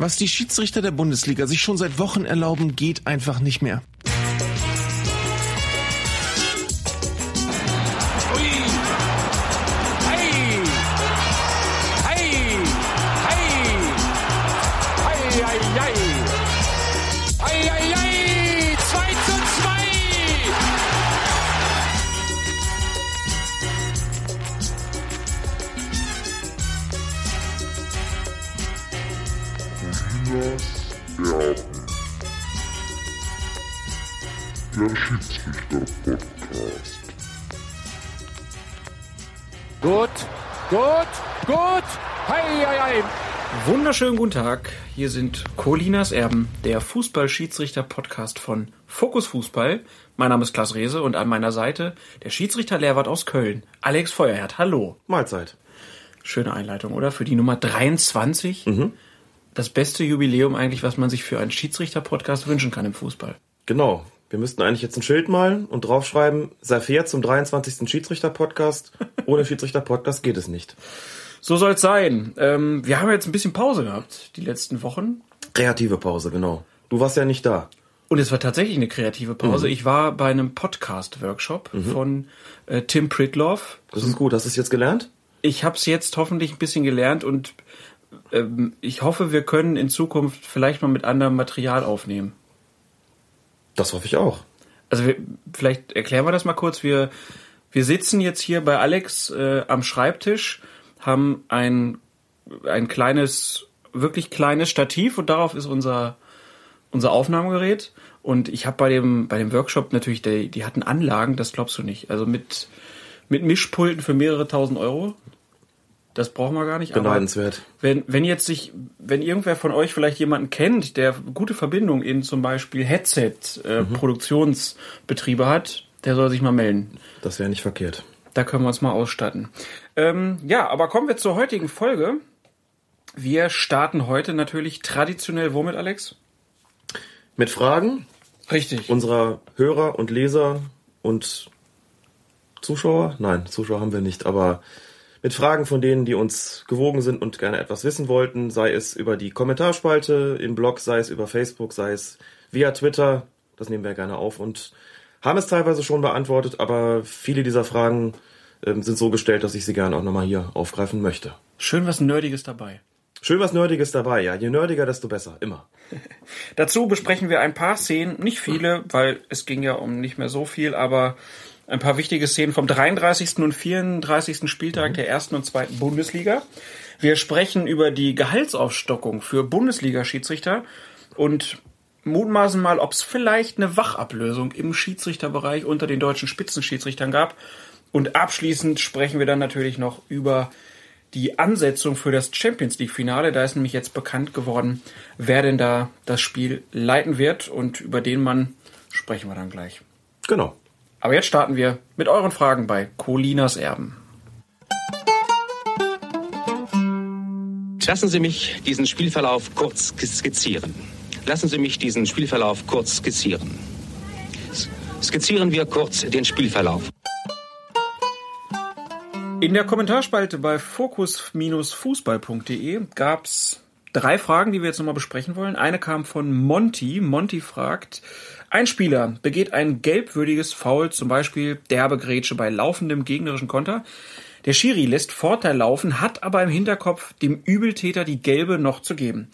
Was die Schiedsrichter der Bundesliga sich schon seit Wochen erlauben, geht einfach nicht mehr. Wunderschönen guten Tag. Hier sind Colinas Erben, der Fußball-Schiedsrichter-Podcast von Fokus Fußball. Mein Name ist Klaas Rehse und an meiner Seite der Schiedsrichter-Lehrwart aus Köln, Alex Feuerherd. Hallo. Mahlzeit. Schöne Einleitung, oder? Für die Nummer 23. Mhm. Das beste Jubiläum eigentlich, was man sich für einen Schiedsrichter-Podcast wünschen kann im Fußball. Genau. Wir müssten eigentlich jetzt ein Schild malen und draufschreiben, sei fair zum 23. Schiedsrichter-Podcast. Ohne Schiedsrichter-Podcast geht es nicht. So soll es sein. Ähm, wir haben jetzt ein bisschen Pause gehabt, die letzten Wochen. Kreative Pause, genau. Du warst ja nicht da. Und es war tatsächlich eine kreative Pause. Mhm. Ich war bei einem Podcast-Workshop von äh, Tim Pritloff. Das ist gut. Hast du es jetzt gelernt? Ich habe es jetzt hoffentlich ein bisschen gelernt und ähm, ich hoffe, wir können in Zukunft vielleicht mal mit anderem Material aufnehmen. Das hoffe ich auch. Also wir, vielleicht erklären wir das mal kurz. Wir, wir sitzen jetzt hier bei Alex äh, am Schreibtisch, haben ein, ein kleines, wirklich kleines Stativ und darauf ist unser, unser Aufnahmegerät. Und ich habe bei dem, bei dem Workshop natürlich, die, die hatten Anlagen, das glaubst du nicht. Also mit, mit Mischpulten für mehrere tausend Euro. Das brauchen wir gar nicht. Beneidenswert. wenn, wenn jetzt sich, wenn irgendwer von euch vielleicht jemanden kennt, der gute Verbindung in zum Beispiel Headset-Produktionsbetriebe hat, der soll sich mal melden. Das wäre nicht verkehrt. Da können wir uns mal ausstatten. Ähm, ja, aber kommen wir zur heutigen Folge. Wir starten heute natürlich traditionell womit, Alex? Mit Fragen Richtig. unserer Hörer und Leser und Zuschauer? Nein, Zuschauer haben wir nicht, aber mit Fragen von denen, die uns gewogen sind und gerne etwas wissen wollten, sei es über die Kommentarspalte im Blog, sei es über Facebook, sei es via Twitter, das nehmen wir gerne auf und haben es teilweise schon beantwortet, aber viele dieser Fragen ähm, sind so gestellt, dass ich sie gerne auch nochmal hier aufgreifen möchte. Schön was Nerdiges dabei. Schön was Nerdiges dabei, ja. Je nerdiger, desto besser, immer. Dazu besprechen wir ein paar Szenen, nicht viele, weil es ging ja um nicht mehr so viel, aber ein paar wichtige Szenen vom 33. und 34. Spieltag der ersten und zweiten Bundesliga. Wir sprechen über die Gehaltsaufstockung für Bundesliga-Schiedsrichter und mutmaßen mal, ob es vielleicht eine Wachablösung im Schiedsrichterbereich unter den deutschen Spitzenschiedsrichtern gab. Und abschließend sprechen wir dann natürlich noch über die Ansetzung für das Champions League Finale. Da ist nämlich jetzt bekannt geworden, wer denn da das Spiel leiten wird und über den Mann sprechen wir dann gleich. Genau. Aber jetzt starten wir mit euren Fragen bei Colinas Erben. Lassen Sie mich diesen Spielverlauf kurz skizzieren. Lassen Sie mich diesen Spielverlauf kurz skizzieren. Skizzieren wir kurz den Spielverlauf. In der Kommentarspalte bei fokus-fußball.de gab es drei Fragen, die wir jetzt nochmal besprechen wollen. Eine kam von Monty. Monty fragt, ein Spieler begeht ein gelbwürdiges Foul, zum Beispiel derbe Grätsche bei laufendem gegnerischen Konter. Der Schiri lässt Vorteil laufen, hat aber im Hinterkopf, dem Übeltäter die gelbe noch zu geben.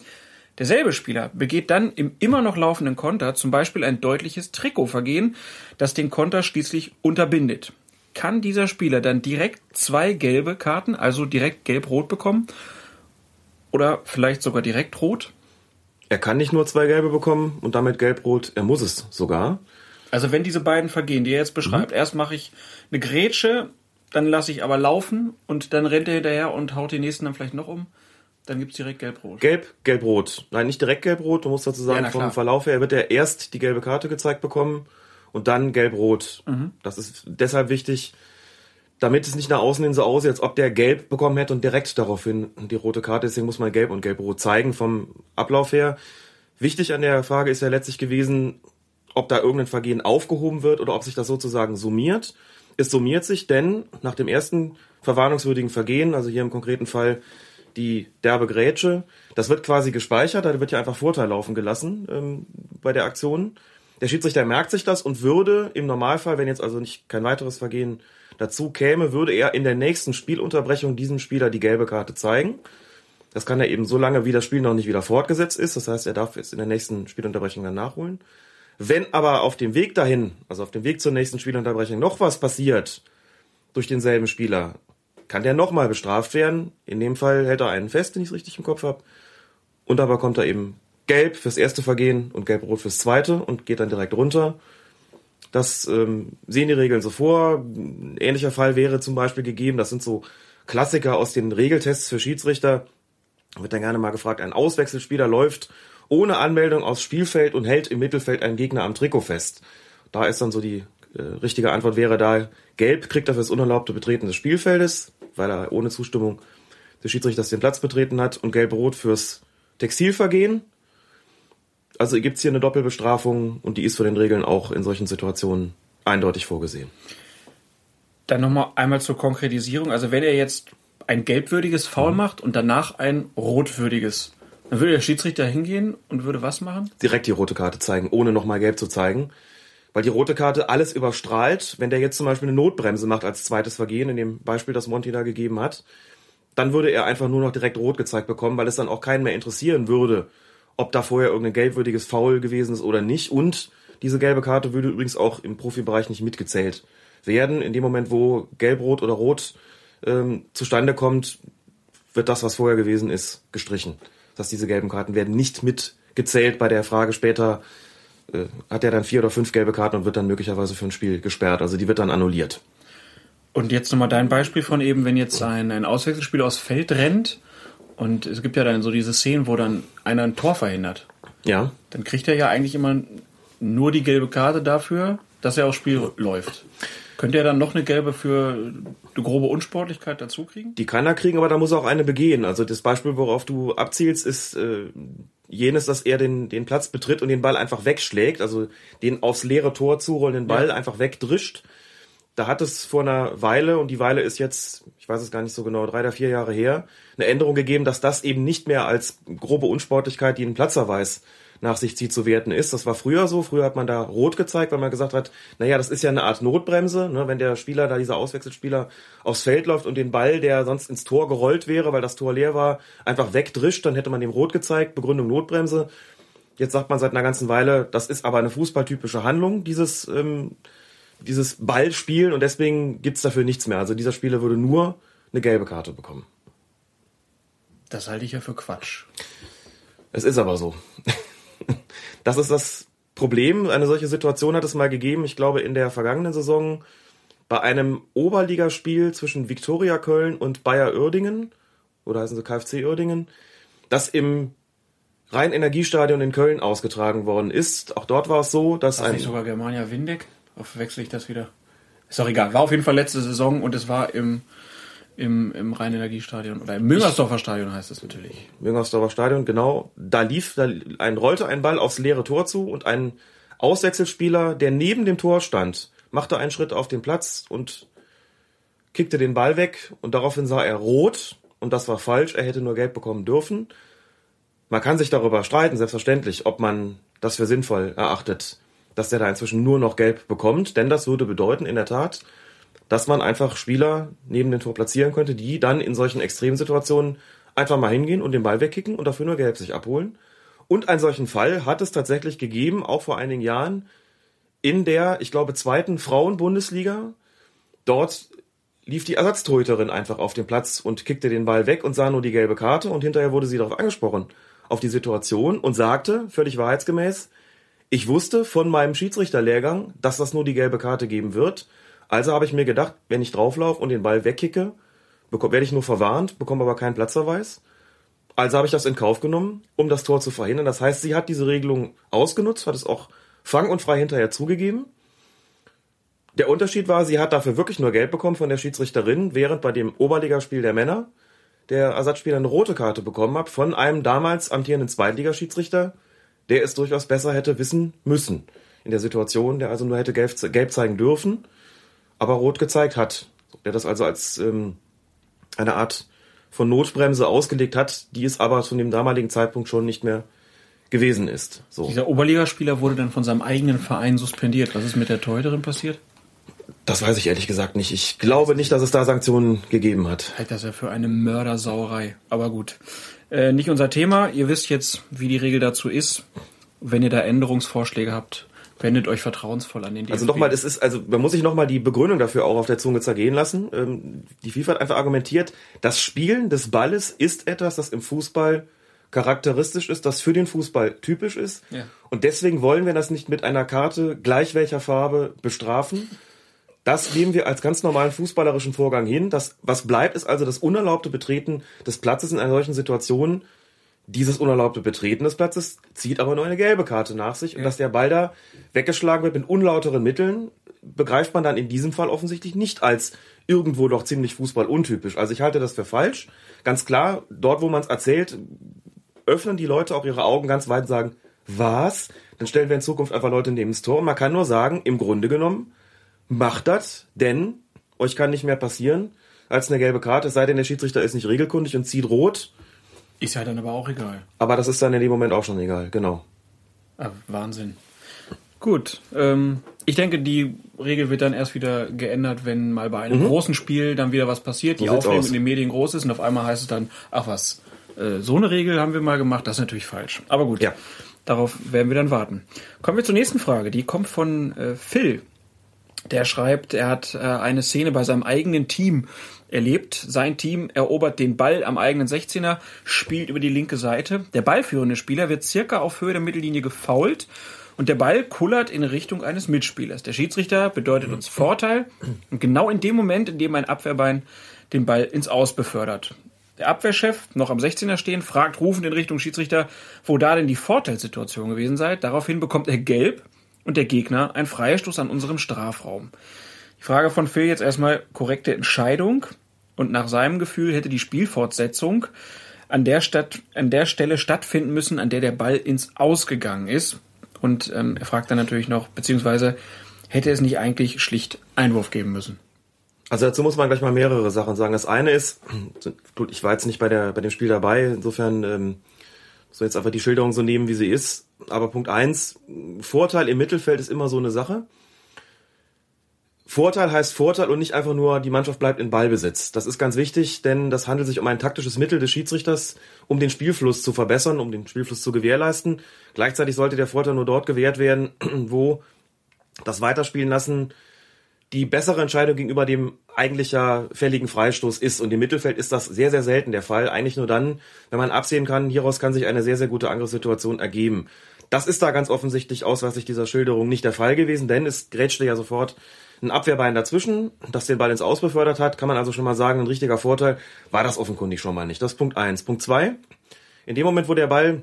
Derselbe Spieler begeht dann im immer noch laufenden Konter zum Beispiel ein deutliches Trikotvergehen, das den Konter schließlich unterbindet. Kann dieser Spieler dann direkt zwei gelbe Karten, also direkt gelb-rot bekommen? Oder vielleicht sogar direkt rot? Er kann nicht nur zwei gelbe bekommen und damit gelb-rot, er muss es sogar. Also wenn diese beiden Vergehen, die er jetzt beschreibt, erst mache ich eine Grätsche, dann lasse ich aber laufen und dann rennt er hinterher und haut den nächsten dann vielleicht noch um, dann gibt's direkt gelb-rot. Gelb, gelb-rot. Nein, nicht direkt gelb-rot, du musst dazu Ja, sagen, klar. vom Verlauf her wird er erst die gelbe Karte gezeigt bekommen und dann gelb-rot. Mhm. Das ist deshalb wichtig, damit es nicht nach außen hin so aussieht, als ob der gelb bekommen hätte und direkt daraufhin die rote Karte. Deswegen muss man gelb und gelb-rot zeigen vom Ablauf her. Wichtig an der Frage ist ja letztlich gewesen, ob da irgendein Vergehen aufgehoben wird oder ob sich das sozusagen summiert. Es summiert sich, denn nach dem ersten verwarnungswürdigen Vergehen, also hier im konkreten Fall die derbe Grätsche. Das wird quasi gespeichert, da wird ja einfach Vorteil laufen gelassen ähm, bei der Aktion. Der Schiedsrichter merkt sich das und würde im Normalfall, wenn jetzt also nicht kein weiteres Vergehen dazu käme, würde er in der nächsten Spielunterbrechung diesem Spieler die gelbe Karte zeigen. Das kann er eben so lange, wie das Spiel noch nicht wieder fortgesetzt ist. Das heißt, er darf jetzt in der nächsten Spielunterbrechung dann nachholen. Wenn aber auf dem Weg dahin, also auf dem Weg zur nächsten Spielunterbrechung, noch was passiert durch denselben Spieler, kann der nochmal bestraft werden. In dem Fall hält er einen fest, wenn ich es richtig im Kopf habe. Und aber kommt er eben gelb fürs erste Vergehen und gelb-rot fürs zweite und geht dann direkt runter. Das ähm, sehen die Regeln so vor. Ein ähnlicher Fall wäre zum Beispiel gegeben, das sind so Klassiker aus den Regeltests für Schiedsrichter. Da wird dann gerne mal gefragt, ein Auswechselspieler läuft ohne Anmeldung aufs Spielfeld und hält im Mittelfeld einen Gegner am Trikot fest. Da ist dann so die äh, richtige Antwort wäre da, gelb kriegt er fürs unerlaubte Betreten des Spielfeldes, weil er ohne Zustimmung des Schiedsrichters den Platz betreten hat und gelb-rot fürs Textilvergehen. Also gibt's hier eine Doppelbestrafung und die ist von den Regeln auch in solchen Situationen eindeutig vorgesehen. Dann nochmal einmal zur Konkretisierung. Also wenn er jetzt ein gelbwürdiges Foul mhm. macht und danach ein rotwürdiges, dann würde der Schiedsrichter hingehen und würde was machen? Direkt die rote Karte zeigen, ohne nochmal gelb zu zeigen. Weil die rote Karte alles überstrahlt. Wenn der jetzt zum Beispiel eine Notbremse macht als zweites Vergehen, in dem Beispiel, das Monty da gegeben hat, dann würde er einfach nur noch direkt rot gezeigt bekommen, weil es dann auch keinen mehr interessieren würde, ob da vorher irgendein gelbwürdiges Foul gewesen ist oder nicht. Und diese gelbe Karte würde übrigens auch im Profibereich nicht mitgezählt werden. In dem Moment, wo gelb-rot oder rot ähm, zustande kommt, wird das, was vorher gewesen ist, gestrichen. Das heißt, diese gelben Karten werden nicht mitgezählt bei der Frage später, äh, hat er dann vier oder fünf gelbe Karten und wird dann möglicherweise für ein Spiel gesperrt. Also die wird dann annulliert. Und jetzt nochmal dein Beispiel von eben, wenn jetzt ein, ein Auswechselspieler aufs Feld rennt und es gibt ja dann so diese Szenen, wo dann einer ein Tor verhindert. Ja. Dann kriegt er ja eigentlich immer nur die gelbe Karte dafür, dass er aufs Spiel läuft. Könnte er dann noch eine gelbe für eine grobe Unsportlichkeit dazu kriegen? Die kann er kriegen, aber da muss er auch eine begehen. Also das Beispiel, worauf du abzielst, ist äh, jenes, dass er den, den Platz betritt und den Ball einfach wegschlägt, also den aufs leere Tor zurollenden Ball ja. einfach wegdrischt. Da hat es vor einer Weile, und die Weile ist jetzt, ich weiß es gar nicht so genau, drei oder vier Jahre her, eine Änderung gegeben, dass das eben nicht mehr als grobe Unsportlichkeit, die einen Platzerweis nach sich zieht, zu werten ist. Das war früher so. Früher hat man da rot gezeigt, weil man gesagt hat, naja, das ist ja eine Art Notbremse. Ne? Wenn der Spieler, da dieser Auswechselspieler aufs Feld läuft und den Ball, der sonst ins Tor gerollt wäre, weil das Tor leer war, einfach wegdrischt, dann hätte man dem rot gezeigt. Begründung Notbremse. Jetzt sagt man seit einer ganzen Weile, das ist aber eine fußballtypische Handlung, dieses, ähm, dieses Ballspielen und deswegen gibt's dafür nichts mehr. Also dieser Spieler würde nur eine gelbe Karte bekommen. Das halte ich ja für Quatsch. Es ist aber so. das ist das Problem. Eine solche Situation hat es mal gegeben, ich glaube, in der vergangenen Saison bei einem Oberligaspiel zwischen Viktoria Köln und Bayer Uerdingen, oder heißen sie KfC Uerdingen, das im Rhein-Energiestadion in Köln ausgetragen worden ist. Auch dort war es so, dass war ein... nicht sogar Germania Windeck? Verwechsel ich das wieder? Ist doch egal. War auf jeden Fall letzte Saison und es war im im, im Rhein-Energiestadion oder im Müngersdorfer Stadion heißt es natürlich. Müngersdorfer Stadion, genau. Da lief, da ein, rollte ein Ball aufs leere Tor zu und ein Auswechselspieler, der neben dem Tor stand, machte einen Schritt auf den Platz und kickte den Ball weg und daraufhin sah er rot und das war falsch. Er hätte nur gelb bekommen dürfen. Man kann sich darüber streiten, selbstverständlich, ob man das für sinnvoll erachtet, dass der da inzwischen nur noch gelb bekommt, denn das würde bedeuten, in der Tat, dass man einfach Spieler neben dem Tor platzieren könnte, die dann in solchen Extremsituationen einfach mal hingehen und den Ball wegkicken und dafür nur Gelb sich abholen. Und einen solchen Fall hat es tatsächlich gegeben, auch vor einigen Jahren, in der, ich glaube, zweiten Frauenbundesliga. Dort lief die Ersatztorhüterin einfach auf den Platz und kickte den Ball weg und sah nur die gelbe Karte und hinterher wurde sie darauf angesprochen, auf die Situation und sagte, völlig wahrheitsgemäß, ich wusste von meinem Schiedsrichterlehrgang, dass das nur die gelbe Karte geben wird also habe ich mir gedacht, wenn ich drauflaufe und den Ball wegkicke, werde ich nur verwarnt, bekomme aber keinen Platzverweis. Also habe ich das in Kauf genommen, um das Tor zu verhindern. Das heißt, sie hat diese Regelung ausgenutzt, hat es auch fang und frei hinterher zugegeben. Der Unterschied war, sie hat dafür wirklich nur Geld bekommen von der Schiedsrichterin, während bei dem Oberligaspiel der Männer der Ersatzspieler eine rote Karte bekommen hat von einem damals amtierenden Zweitligaschiedsrichter, der es durchaus besser hätte wissen müssen in der Situation, der also nur hätte gelb zeigen dürfen aber rot gezeigt hat. Der das also als ähm, eine Art von Notbremse ausgelegt hat, die es aber zu dem damaligen Zeitpunkt schon nicht mehr gewesen ist. So. Dieser Oberligaspieler wurde dann von seinem eigenen Verein suspendiert. Was ist mit der Torhüterin passiert? Das weiß ich ehrlich gesagt nicht. Ich glaube nicht, dass es da Sanktionen gegeben hat. Halt das ja für eine Mördersauerei. Aber gut. Äh, nicht unser Thema. Ihr wisst jetzt, wie die Regel dazu ist. Wenn ihr da Änderungsvorschläge habt, wendet euch vertrauensvoll an den DFB. Also nochmal, das ist, also man muss sich nochmal die Begründung dafür auch auf der Zunge zergehen lassen. Ähm, die FIFA hat einfach argumentiert, das Spielen des Balles ist etwas, das im Fußball charakteristisch ist, das für den Fußball typisch ist. Ja. Und deswegen wollen wir das nicht mit einer Karte gleich welcher Farbe bestrafen. Das nehmen wir als ganz normalen fußballerischen Vorgang hin. Das, was bleibt, ist also das unerlaubte Betreten des Platzes in einer solchen Situation. Dieses unerlaubte Betreten des Platzes zieht aber nur eine gelbe Karte nach sich. Und dass der Ball da weggeschlagen wird mit unlauteren Mitteln, begreift man dann in diesem Fall offensichtlich nicht als irgendwo doch ziemlich fußballuntypisch. Also ich halte das für falsch. Ganz klar, dort, wo man es erzählt, öffnen die Leute auch ihre Augen ganz weit und sagen, was? Dann stellen wir in Zukunft einfach Leute neben das Tor. Und man kann nur sagen, im Grunde genommen, macht das, denn euch kann nicht mehr passieren als eine gelbe Karte, es sei denn, der Schiedsrichter ist nicht regelkundig und zieht rot. ist ja dann aber auch egal. Aber das ist dann in dem Moment auch schon egal, genau. Ah, Wahnsinn. Gut. Ähm, ich denke, die Regel wird dann erst wieder geändert, wenn mal bei einem großen Spiel dann wieder was passiert, die Mhm. So sieht's Aufregung in den Medien groß ist und auf einmal heißt es dann, ach was, äh, so eine Regel haben wir mal gemacht, das ist natürlich falsch. Aber gut, Ja. darauf werden wir dann warten. Kommen wir zur nächsten Frage, die kommt von äh, Phil. Der schreibt, er hat äh, eine Szene bei seinem eigenen Team erlebt. Sein Team erobert den Ball am eigenen 16er, spielt über die linke Seite. Der ballführende Spieler wird circa auf Höhe der Mittellinie gefoult und der Ball kullert in Richtung eines Mitspielers. Der Schiedsrichter bedeutet uns Vorteil und genau in dem Moment, in dem ein Abwehrbein den Ball ins Aus befördert. Der Abwehrchef, noch am 16er stehen, fragt rufend in Richtung Schiedsrichter, wo da denn die Vorteilssituation gewesen sei. Daraufhin bekommt er gelb und der Gegner ein Freistoß an unserem Strafraum. Die Frage von Phil jetzt erstmal korrekte Entscheidung und nach seinem Gefühl hätte die Spielfortsetzung an der, Stadt, an der Stelle stattfinden müssen, an der der Ball ins Ausgegangen ist. Und ähm, er fragt dann natürlich noch, beziehungsweise hätte es nicht eigentlich schlicht Einwurf geben müssen. Also dazu muss man gleich mal mehrere Sachen sagen. Das eine ist, ich war jetzt nicht bei, der, bei dem Spiel dabei, insofern ähm, so jetzt einfach die Schilderung so nehmen, wie sie ist. Aber Punkt eins, Vorteil im Mittelfeld ist immer so eine Sache. Vorteil heißt Vorteil und nicht einfach nur, die Mannschaft bleibt in Ballbesitz. Das ist ganz wichtig, denn das handelt sich um ein taktisches Mittel des Schiedsrichters, um den Spielfluss zu verbessern, um den Spielfluss zu gewährleisten. Gleichzeitig sollte der Vorteil nur dort gewährt werden, wo das Weiterspielen lassen die bessere Entscheidung gegenüber dem eigentlich ja fälligen Freistoß ist. Und im Mittelfeld ist das sehr, sehr selten der Fall. Eigentlich nur dann, wenn man absehen kann, hieraus kann sich eine sehr, sehr gute Angriffssituation ergeben. Das ist da ganz offensichtlich ausweislich dieser Schilderung nicht der Fall gewesen, denn es grätschte ja sofort ein Abwehrbein dazwischen, das den Ball ins Aus befördert hat, kann man also schon mal sagen, ein richtiger Vorteil war das offenkundig schon mal nicht. Das ist Punkt eins. Punkt zwei: In dem Moment, wo der Ball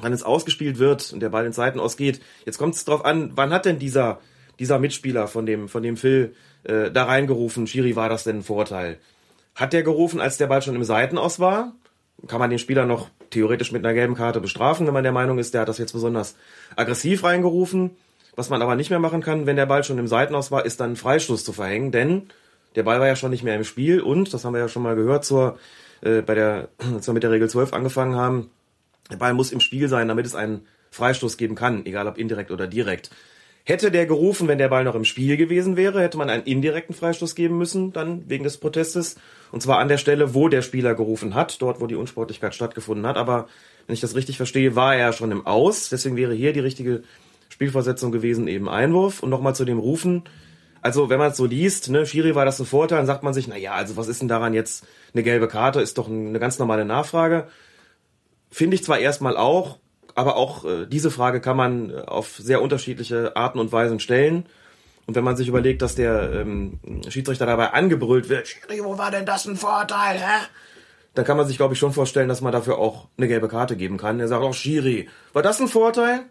dann ins Ausgespielt wird und der Ball ins Seiten ausgeht, jetzt kommt es drauf an, wann hat denn dieser dieser Mitspieler von dem von dem Phil äh, da reingerufen, Schiri, war das denn ein Vorteil? Hat der gerufen, als der Ball schon im Seitenaus war? Kann man den Spieler noch theoretisch mit einer gelben Karte bestrafen, wenn man der Meinung ist, der hat das jetzt besonders aggressiv reingerufen? Was man aber nicht mehr machen kann, wenn der Ball schon im Seitenaus war, ist dann ein Freistoß zu verhängen, denn der Ball war ja schon nicht mehr im Spiel und, das haben wir ja schon mal gehört, zur, äh, bei der, als wir mit der Regel 12 angefangen haben, der Ball muss im Spiel sein, damit es einen Freistoß geben kann, egal ob indirekt oder direkt. Hätte der gerufen, wenn der Ball noch im Spiel gewesen wäre, hätte man einen indirekten Freistoß geben müssen, dann wegen des Protestes. Und zwar an der Stelle, wo der Spieler gerufen hat, dort, wo die Unsportlichkeit stattgefunden hat. Aber wenn ich das richtig verstehe, war er schon im Aus. Deswegen wäre hier die richtige Spielversetzung gewesen, eben Einwurf. Und nochmal zu dem Rufen. Also, wenn man es so liest, ne, Schiri war das ein Vorteil, dann sagt man sich, na ja, also was ist denn daran jetzt eine gelbe Karte? Ist doch eine ganz normale Nachfrage. Finde ich zwar erstmal auch, aber auch äh, diese Frage kann man äh, auf sehr unterschiedliche Arten und Weisen stellen. Und wenn man sich überlegt, dass der ähm, Schiedsrichter dabei angebrüllt wird, Schiri, wo war denn das ein Vorteil, hä? Dann kann man sich, glaube ich, schon vorstellen, dass man dafür auch eine gelbe Karte geben kann. Er sagt auch, Schiri, war das ein Vorteil?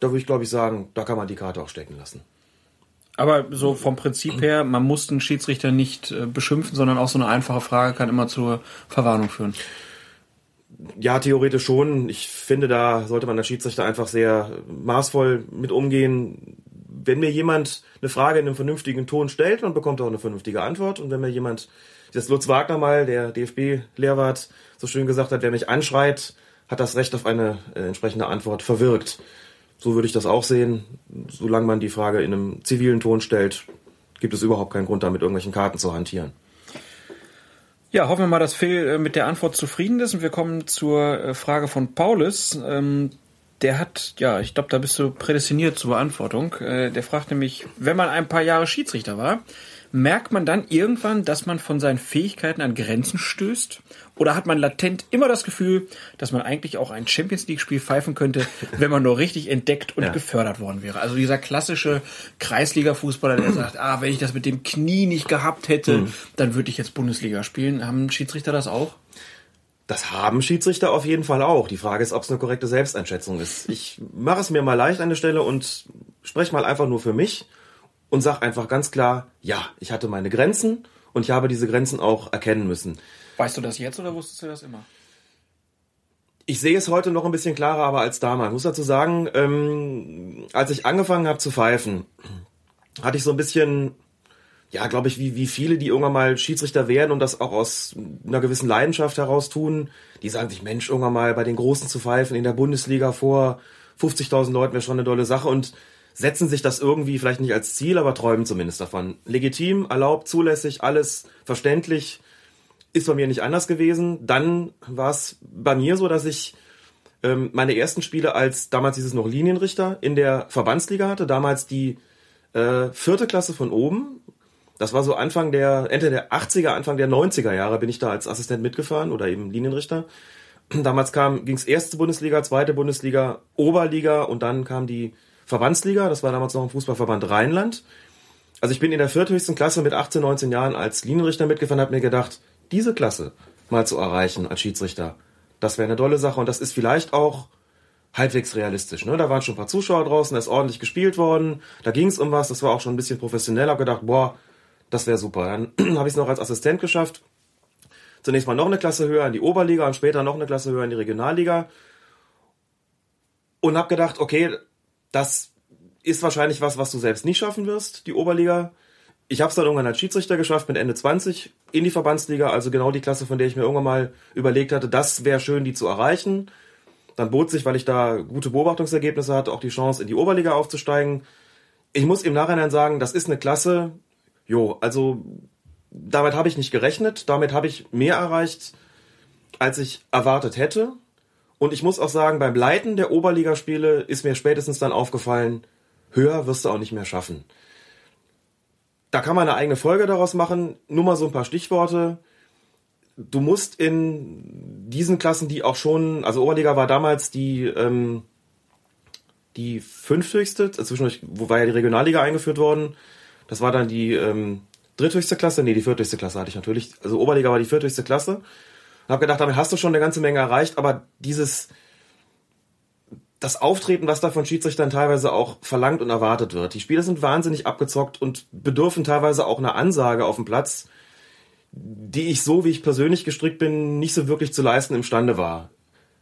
Da würde ich, glaube ich, sagen, da kann man die Karte auch stecken lassen. Aber so vom Prinzip her, man muss den Schiedsrichter nicht äh, beschimpfen, sondern auch so eine einfache Frage kann immer zur Verwarnung führen. Ja, theoretisch schon. Ich finde, da sollte man als Schiedsrichter einfach sehr maßvoll mit umgehen. Wenn mir jemand eine Frage in einem vernünftigen Ton stellt, dann bekommt er auch eine vernünftige Antwort. Und wenn mir jemand das Lutz Wagner mal, der DFB-Lehrwart, so schön gesagt hat, wer mich anschreit, hat das Recht auf eine äh, entsprechende Antwort verwirkt. So würde ich das auch sehen. Solange man die Frage in einem zivilen Ton stellt, gibt es überhaupt keinen Grund, da mit irgendwelchen Karten zu hantieren. Ja, hoffen wir mal, dass Phil äh, mit der Antwort zufrieden ist und wir kommen zur äh, Frage von Paulus. Ähm, der hat, ja, ich glaube, da bist du prädestiniert zur Beantwortung. Äh, der fragt nämlich, wenn man ein paar Jahre Schiedsrichter war, merkt man dann irgendwann, dass man von seinen Fähigkeiten an Grenzen stößt? Oder hat man latent immer das Gefühl, dass man eigentlich auch ein Champions League-Spiel pfeifen könnte, wenn man nur richtig entdeckt und ja. gefördert worden wäre? Also dieser klassische Kreisliga-Fußballer, der sagt, ah, wenn ich das mit dem Knie nicht gehabt hätte, mhm. dann würde ich jetzt Bundesliga spielen. Haben Schiedsrichter das auch? Das haben Schiedsrichter auf jeden Fall auch. Die Frage ist, ob es eine korrekte Selbsteinschätzung ist. Ich mache es mir mal leicht an der Stelle und spreche mal einfach nur für mich und sag einfach ganz klar, ja, ich hatte meine Grenzen und ich habe diese Grenzen auch erkennen müssen. Weißt du das jetzt oder wusstest du das immer? Ich sehe es heute noch ein bisschen klarer, aber als damals. Ich muss dazu sagen, ähm, als ich angefangen habe zu pfeifen, hatte ich so ein bisschen, ja, glaube ich, wie, wie viele, die irgendwann mal Schiedsrichter werden und das auch aus einer gewissen Leidenschaft heraus tun, die sagen sich, Mensch, irgendwann mal bei den Großen zu pfeifen in der Bundesliga vor 50.000 Leuten wäre schon eine tolle Sache und setzen sich das irgendwie vielleicht nicht als Ziel, aber träumen zumindest davon. Legitim, erlaubt, zulässig, alles verständlich. Ist bei mir nicht anders gewesen. Dann war es bei mir so, dass ich ähm, meine ersten Spiele als damals dieses noch Linienrichter in der Verbandsliga hatte. Damals die äh, vierte Klasse von oben. Das war so Anfang der, Ende der 80er, Anfang der 90er Jahre bin ich da als Assistent mitgefahren oder eben Linienrichter. Damals kam, ging's erste Bundesliga, zweite Bundesliga, Oberliga und dann kam die Verbandsliga, das war damals noch im Fußballverband Rheinland. Also ich bin in der vierthöchsten Klasse mit 18, 19 Jahren als Linienrichter mitgefahren, habe mir gedacht, diese Klasse mal zu erreichen als Schiedsrichter, das wäre eine tolle Sache und das ist vielleicht auch halbwegs realistisch. Ne? Da waren schon ein paar Zuschauer draußen, da ist ordentlich gespielt worden, da ging es um was, das war auch schon ein bisschen professionell, habe gedacht, boah, das wäre super. Dann habe ich es noch als Assistent geschafft. Zunächst mal noch eine Klasse höher in die Oberliga und später noch eine Klasse höher in die Regionalliga. Und habe gedacht, okay, das ist wahrscheinlich was, was du selbst nicht schaffen wirst, die Oberliga. Ich habe es dann irgendwann als Schiedsrichter geschafft mit Ende 20 in die Verbandsliga, also genau die Klasse, von der ich mir irgendwann mal überlegt hatte, das wäre schön, die zu erreichen. Dann bot sich, weil ich da gute Beobachtungsergebnisse hatte, auch die Chance, in die Oberliga aufzusteigen. Ich muss im Nachhinein sagen, das ist eine Klasse, jo, also damit habe ich nicht gerechnet, damit habe ich mehr erreicht, als ich erwartet hätte. Und ich muss auch sagen, beim Leiten der Oberligaspiele ist mir spätestens dann aufgefallen, höher wirst du auch nicht mehr schaffen. Da kann man eine eigene Folge daraus machen. Nur mal so ein paar Stichworte. Du musst in diesen Klassen, die auch schon, also Oberliga war damals die, ähm, die fünfthöchste, zwischendurch, wo war ja die Regionalliga eingeführt worden. Das war dann die ähm, dritthöchste Klasse, nee, die vierthöchste Klasse hatte ich natürlich. Also Oberliga war die vierthöchste Klasse. Und habe gedacht, damit hast du schon eine ganze Menge erreicht, aber dieses das Auftreten, was da von Schiedsrichtern teilweise auch verlangt und erwartet wird. Die Spieler sind wahnsinnig abgezockt und bedürfen teilweise auch einer Ansage auf dem Platz, die ich so, wie ich persönlich gestrickt bin, nicht so wirklich zu leisten imstande war.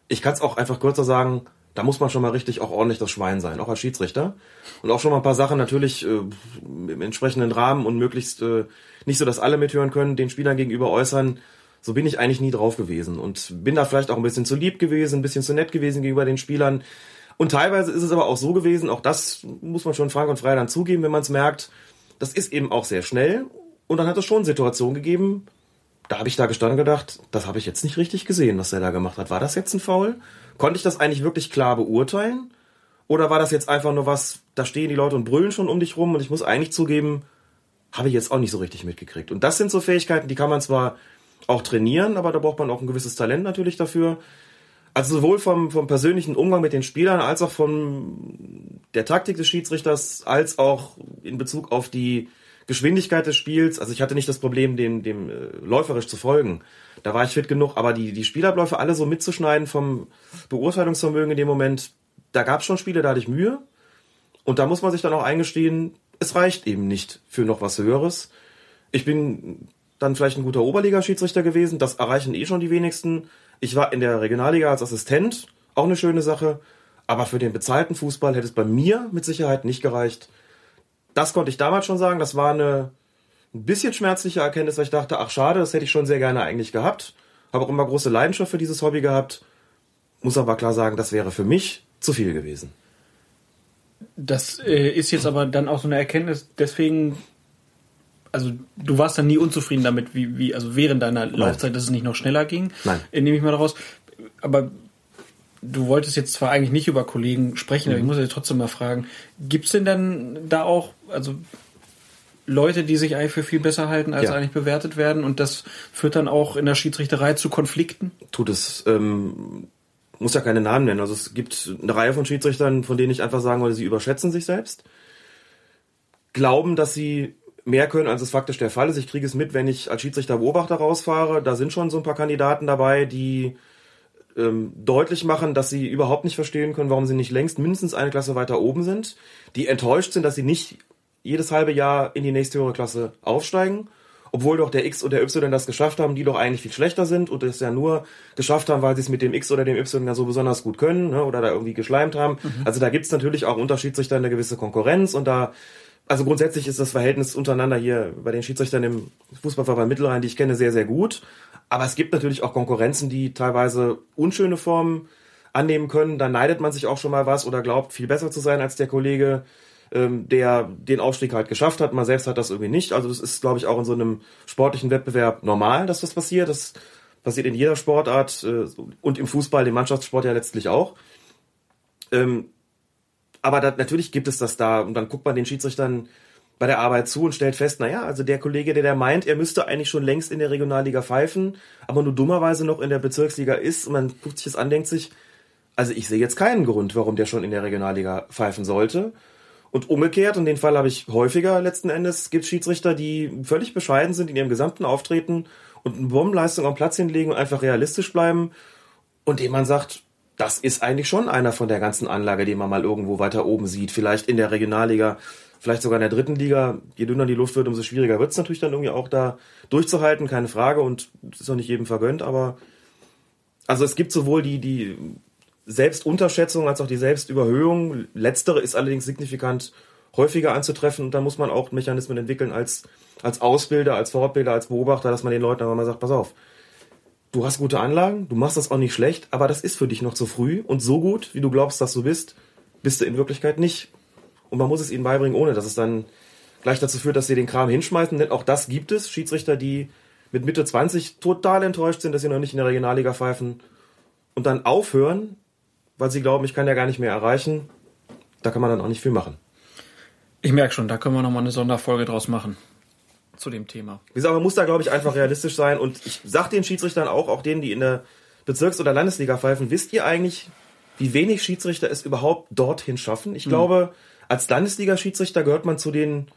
Ich kann es auch einfach kürzer sagen, da muss man schon mal richtig auch ordentlich das Schwein sein, auch als Schiedsrichter. Und auch schon mal ein paar Sachen natürlich äh, im entsprechenden Rahmen und möglichst äh, nicht so, dass alle mithören können, den Spielern gegenüber äußern, so bin ich eigentlich nie drauf gewesen und bin da vielleicht auch ein bisschen zu lieb gewesen, ein bisschen zu nett gewesen gegenüber den Spielern. Und teilweise ist es aber auch so gewesen, auch das muss man schon frank und frei dann zugeben, wenn man es merkt, das ist eben auch sehr schnell. Und dann hat es schon Situationen gegeben, da habe ich da gestanden gedacht, das habe ich jetzt nicht richtig gesehen, was er da gemacht hat. War das jetzt ein Foul? Konnte ich das eigentlich wirklich klar beurteilen? Oder war das jetzt einfach nur was, da stehen die Leute und brüllen schon um dich rum und ich muss eigentlich zugeben, habe ich jetzt auch nicht so richtig mitgekriegt. Und das sind so Fähigkeiten, die kann man zwar auch trainieren, aber da braucht man auch ein gewisses Talent natürlich dafür. Also sowohl vom, vom persönlichen Umgang mit den Spielern als auch von der Taktik des Schiedsrichters als auch in Bezug auf die Geschwindigkeit des Spiels. Also ich hatte nicht das Problem, dem, dem äh, läuferisch zu folgen. Da war ich fit genug, aber die, die Spielabläufe alle so mitzuschneiden vom Beurteilungsvermögen in dem Moment, da gab es schon Spiele, da hatte ich Mühe. Und da muss man sich dann auch eingestehen, es reicht eben nicht für noch was Höheres. Ich bin dann vielleicht ein guter Oberligaschiedsrichter gewesen. Das erreichen eh schon die wenigsten. Ich war in der Regionalliga als Assistent, auch eine schöne Sache. Aber für den bezahlten Fußball hätte es bei mir mit Sicherheit nicht gereicht. Das konnte ich damals schon sagen. Das war eine, ein bisschen schmerzliche Erkenntnis, weil ich dachte, ach schade, das hätte ich schon sehr gerne eigentlich gehabt. Habe auch immer große Leidenschaft für dieses Hobby gehabt. Muss aber klar sagen, das wäre für mich zu viel gewesen. Das äh, ist jetzt aber dann auch so eine Erkenntnis, deswegen, also du warst dann nie unzufrieden damit, wie, wie also während deiner Laufzeit, dass es nicht noch schneller ging. Nein. Äh, Nehme ich mal daraus. Aber du wolltest jetzt zwar eigentlich nicht über Kollegen sprechen, aber ich muss dich trotzdem mal fragen, gibt's denn dann da auch, also Leute, die sich eigentlich für viel besser halten, als Ja. eigentlich bewertet werden und das führt dann auch in der Schiedsrichterei zu Konflikten? tut es, ähm, muss ja keine Namen nennen. Also es gibt eine Reihe von Schiedsrichtern, von denen ich einfach sagen wollte, sie überschätzen sich selbst. Glauben, dass sie mehr können, als es faktisch der Fall ist. Ich kriege es mit, wenn ich als Schiedsrichter Beobachter rausfahre. Da sind schon so ein paar Kandidaten dabei, die ähm, deutlich machen, dass sie überhaupt nicht verstehen können, warum sie nicht längst mindestens eine Klasse weiter oben sind. Die enttäuscht sind, dass sie nicht jedes halbe Jahr in die nächste höhere Klasse aufsteigen. Obwohl doch der X und der Y das geschafft haben, die doch eigentlich viel schlechter sind und es ja nur geschafft haben, weil sie es mit dem X oder dem Y ja so besonders gut können ne, oder da irgendwie geschleimt haben. Also da gibt's natürlich auch unter Schiedsrichtern eine gewisse Konkurrenz und da, also grundsätzlich ist das Verhältnis untereinander hier bei den Schiedsrichtern im Fußballverband Mittelrhein, die ich kenne, sehr, sehr gut. Aber es gibt natürlich auch Konkurrenzen, die teilweise unschöne Formen annehmen können. Da neidet man sich auch schon mal was oder glaubt, viel besser zu sein als der Kollege, ähm, der den Aufstieg halt geschafft hat. Man selbst hat das irgendwie nicht. Also das ist, glaube ich, auch in so einem sportlichen Wettbewerb normal, dass das passiert. Das passiert in jeder Sportart äh, und im Fußball, im Mannschaftssport ja letztlich auch. Ähm, aber da, natürlich gibt es das da. Und dann guckt man den Schiedsrichtern bei der Arbeit zu und stellt fest, naja, also der Kollege, der der meint, er müsste eigentlich schon längst in der Regionalliga pfeifen, aber nur dummerweise noch in der Bezirksliga ist. Und man guckt sich das an, denkt sich, also ich sehe jetzt keinen Grund, warum der schon in der Regionalliga pfeifen sollte. Und umgekehrt, und den Fall habe ich häufiger letzten Endes, gibt Schiedsrichter, die völlig bescheiden sind in ihrem gesamten Auftreten und eine Bombenleistung am Platz hinlegen und einfach realistisch bleiben. Und dem man sagt, das ist eigentlich schon einer von der ganzen Anlage, den man mal irgendwo weiter oben sieht. Vielleicht in der Regionalliga, vielleicht sogar in der dritten Liga. Je dünner die Luft wird, umso schwieriger wird es natürlich dann irgendwie auch da durchzuhalten, keine Frage. Und das ist auch nicht jedem vergönnt, aber also es gibt sowohl die, die Selbstunterschätzung als auch die Selbstüberhöhung. Letztere ist allerdings signifikant häufiger anzutreffen und da muss man auch Mechanismen entwickeln als, als Ausbilder, als Fortbilder, als Beobachter, dass man den Leuten aber mal sagt, pass auf, du hast gute Anlagen, du machst das auch nicht schlecht, aber das ist für dich noch zu früh und so gut, wie du glaubst, dass du bist, bist du in Wirklichkeit nicht. Und man muss es ihnen beibringen, ohne dass es dann gleich dazu führt, dass sie den Kram hinschmeißen, denn auch das gibt es. Schiedsrichter, die mit Mitte 20 total enttäuscht sind, dass sie noch nicht in der Regionalliga pfeifen und dann aufhören, weil sie glauben, ich kann ja gar nicht mehr erreichen. Da kann man dann auch nicht viel machen. Ich merke schon, da können wir nochmal eine Sonderfolge draus machen. Zu dem Thema. Wie gesagt, man muss da, glaube ich, einfach realistisch sein. Und ich sag den Schiedsrichtern auch, auch denen, die in der Bezirks- oder Landesliga pfeifen, wisst ihr eigentlich, wie wenig Schiedsrichter es überhaupt dorthin schaffen? Ich glaube, als Landesliga-Schiedsrichter gehört man zu den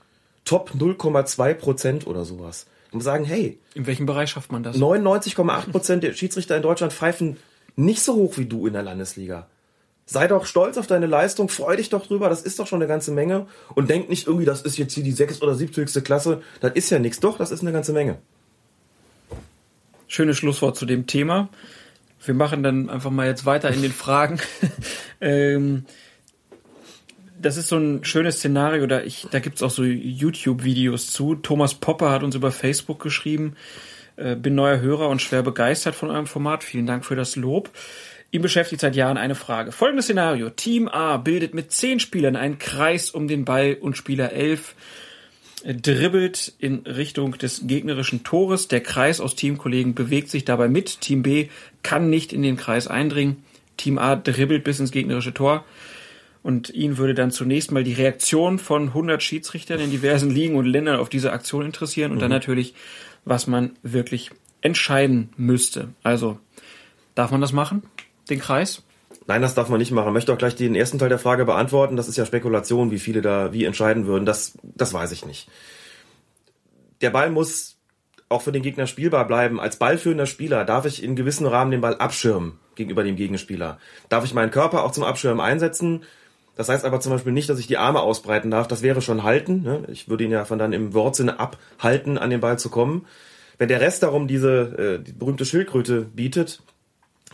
Top 0,2 Prozent oder sowas. Und sagen, hey, In welchem Bereich schafft man das? 99,8 Prozent der Schiedsrichter in Deutschland pfeifen nicht so hoch wie du in der Landesliga. Sei doch stolz auf deine Leistung, freu dich doch drüber, das ist doch schon eine ganze Menge. Und denk nicht irgendwie, das ist jetzt hier die sechs- oder siebzigste Klasse, das ist ja nichts. Doch, das ist eine ganze Menge. Schönes Schlusswort zu dem Thema. Wir machen dann einfach mal jetzt weiter in den Fragen. ähm, das ist so ein schönes Szenario, da ich, da gibt's auch so YouTube-Videos zu. Thomas Popper hat uns über Facebook geschrieben, äh, bin neuer Hörer und schwer begeistert von eurem Format. Vielen Dank für das Lob. Ihn beschäftigt seit Jahren eine Frage. Folgendes Szenario. Team A bildet mit zehn Spielern einen Kreis um den Ball und Spieler 11 dribbelt in Richtung des gegnerischen Tores. Der Kreis aus Teamkollegen bewegt sich dabei mit. Team B kann nicht in den Kreis eindringen. Team A dribbelt bis ins gegnerische Tor. Und ihn würde dann zunächst mal die Reaktion von 100 Schiedsrichtern in diversen Ligen und Ländern auf diese Aktion interessieren und dann natürlich, was man wirklich entscheiden müsste. Also, darf man das machen? Den Kreis? Nein, das darf man nicht machen. Ich möchte auch gleich den ersten Teil der Frage beantworten. Das ist ja Spekulation, wie viele da wie entscheiden würden. Das, das weiß ich nicht. Der Ball muss auch für den Gegner spielbar bleiben. Als ballführender Spieler darf ich in gewissem Rahmen den Ball abschirmen gegenüber dem Gegenspieler. Darf ich meinen Körper auch zum Abschirmen einsetzen? Das heißt aber zum Beispiel nicht, dass ich die Arme ausbreiten darf. Das wäre schon halten. Ne? Ich würde ihn ja von dann im Wortsinne abhalten, an den Ball zu kommen. Wenn der Rest darum diese äh, die berühmte Schildkröte bietet,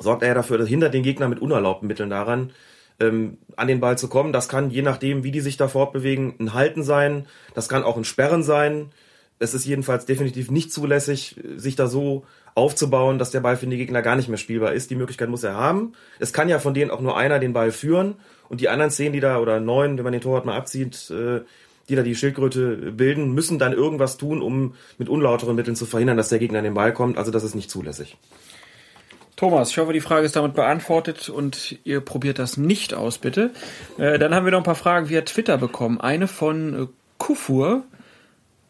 sorgt er ja dafür, dass hindert den Gegner mit unerlaubten Mitteln daran, ähm, an den Ball zu kommen. Das kann, je nachdem, wie die sich da fortbewegen, ein Halten sein. Das kann auch ein Sperren sein. es ist jedenfalls definitiv nicht zulässig, sich da so aufzubauen, dass der Ball für den Gegner gar nicht mehr spielbar ist. Die Möglichkeit muss er haben. Es kann ja von denen auch nur einer den Ball führen und die anderen zehn, die da, oder neun, wenn man den Torwart mal abzieht, äh, die da die Schildkröte bilden, müssen dann irgendwas tun, um mit unlauteren Mitteln zu verhindern, dass der Gegner an den Ball kommt. Also das ist nicht zulässig. Thomas, ich hoffe, die Frage ist damit beantwortet und ihr probiert das nicht aus, bitte. Äh, dann haben wir noch ein paar Fragen via Twitter bekommen. Eine von äh, Kufur,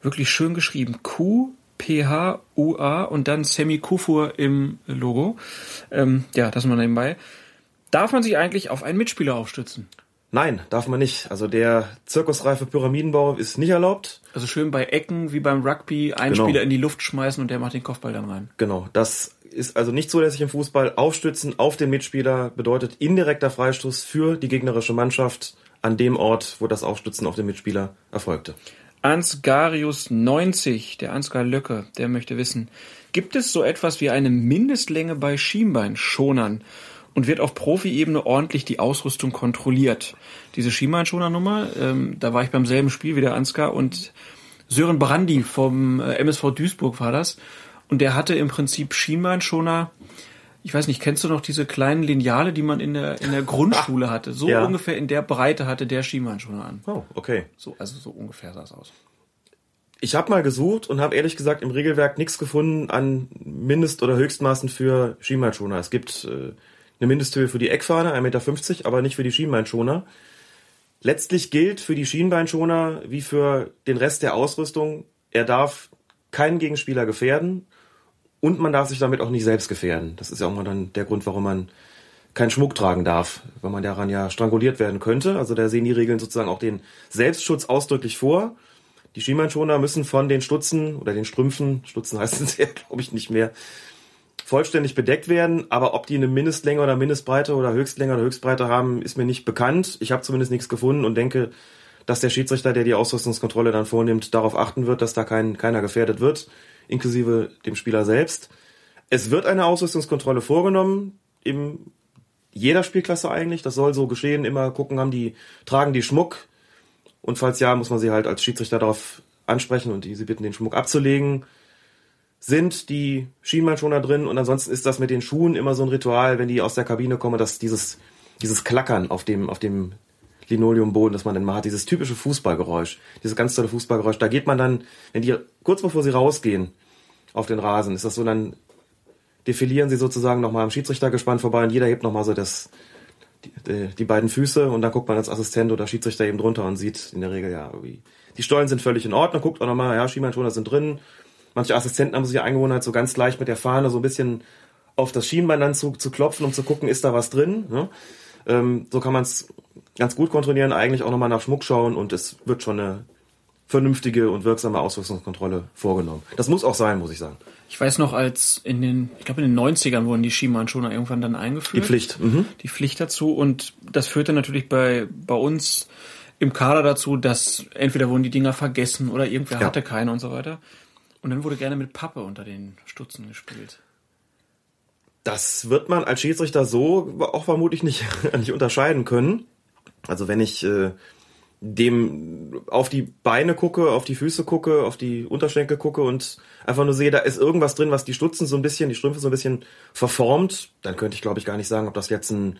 wirklich schön geschrieben. Q P-H-U-A und dann Semi Kufur im Logo. Ähm, ja, das mal nebenbei. Darf man sich eigentlich auf einen Mitspieler aufstützen? Nein, darf man nicht. Also der zirkusreife Pyramidenbau ist nicht erlaubt. Also schön bei Ecken wie beim Rugby einen Genau. Spieler in die Luft schmeißen und der macht den Kopfball dann rein. Genau, das ist also nicht zulässig im Fußball. Aufstützen auf den Mitspieler bedeutet indirekter Freistoß für die gegnerische Mannschaft an dem Ort, wo das Aufstützen auf den Mitspieler erfolgte. Ansgarius 90, der Ansgar Löcke, der möchte wissen, gibt es so etwas wie eine Mindestlänge bei Schienbeinschonern und wird auf Profi-Ebene ordentlich die Ausrüstung kontrolliert? Diese Schienbeinschonernummer, ähm, da war ich beim selben Spiel wie der Ansgar und Sören Brandi vom äh, MSV Duisburg war das und der hatte im Prinzip Schienbeinschoner ich weiß nicht, kennst du noch diese kleinen Lineale, die man in der, in der Grundschule hatte? So Ja. ungefähr in der Breite hatte der Schienbeinschoner an. Oh, okay. So, also so ungefähr sah es aus. Ich habe mal gesucht und habe ehrlich gesagt im Regelwerk nichts gefunden an Mindest- oder Höchstmaßen für Schienbeinschoner. Es gibt äh, eine Mindesthöhe für die Eckfahne, 1,50 Meter, aber nicht für die Schienbeinschoner. Letztlich gilt für die Schienbeinschoner wie für den Rest der Ausrüstung, er darf keinen Gegenspieler gefährden und man darf sich damit auch nicht selbst gefährden. Das ist ja auch mal dann der Grund, warum man keinen Schmuck tragen darf, weil man daran ja stranguliert werden könnte. Also da sehen die Regeln sozusagen auch den Selbstschutz ausdrücklich vor. Die Schienbeinschoner müssen von den Stutzen oder den Strümpfen, Stutzen heißt es ja, glaube ich, nicht mehr, vollständig bedeckt werden. Aber ob die eine Mindestlänge oder Mindestbreite oder Höchstlänge oder Höchstbreite haben, ist mir nicht bekannt. Ich habe zumindest nichts gefunden und denke, dass der Schiedsrichter, der die Ausrüstungskontrolle dann vornimmt, darauf achten wird, dass da kein, keiner gefährdet wird, inklusive dem Spieler selbst. Es wird eine Ausrüstungskontrolle vorgenommen, im jeder Spielklasse eigentlich. Das soll so geschehen. Immer gucken, haben die, tragen die Schmuck. Und falls ja, muss man sie halt als Schiedsrichter darauf ansprechen und die sie bitten, den Schmuck abzulegen. Sind die Schienbeinschoner drin und ansonsten ist das mit den Schuhen immer so ein Ritual, wenn die aus der Kabine kommen, dass dieses, dieses Klackern auf dem, auf dem Linoleumboden, das man dann mal hat, dieses typische Fußballgeräusch, dieses ganz tolle Fußballgeräusch. Da geht man dann, wenn die kurz bevor sie rausgehen auf den Rasen, ist das so, dann defilieren sie sozusagen nochmal am Schiedsrichtergespann vorbei und jeder hebt nochmal so das, die, die beiden Füße und dann guckt man als Assistent oder Schiedsrichter eben drunter und sieht in der Regel ja irgendwie, die Stollen sind völlig in Ordnung, guckt auch nochmal, ja, Schienbeinschoner sind drin. Manche Assistenten haben sich die Angewohnheit, so ganz leicht mit der Fahne so ein bisschen auf das Schienbein dann zu, zu klopfen, um zu gucken, ist da was drin. Ne? Ähm, so kann man es ganz gut kontrollieren, eigentlich auch nochmal nach Schmuck schauen und es wird schon eine vernünftige und wirksame Ausrüstungskontrolle vorgenommen. Das muss auch sein, muss ich sagen. Ich weiß noch, als in den, ich glaube in den 90ern wurden die Schienbeinschoner irgendwann dann eingeführt. Die Pflicht. Mhm. Die Pflicht dazu und das führte natürlich bei, bei uns im Kader dazu, dass entweder wurden die Dinger vergessen oder irgendwer Ja. hatte keine und so weiter. Und dann wurde gerne mit Pappe unter den Stutzen gespielt. Das wird man als Schiedsrichter so auch vermutlich nicht, nicht unterscheiden können. Also wenn ich äh, dem auf die Beine gucke, auf die Füße gucke, auf die Unterschenkel gucke und einfach nur sehe, da ist irgendwas drin, was die Stutzen so ein bisschen, die Strümpfe so ein bisschen verformt, dann könnte ich glaube ich gar nicht sagen, ob das jetzt ein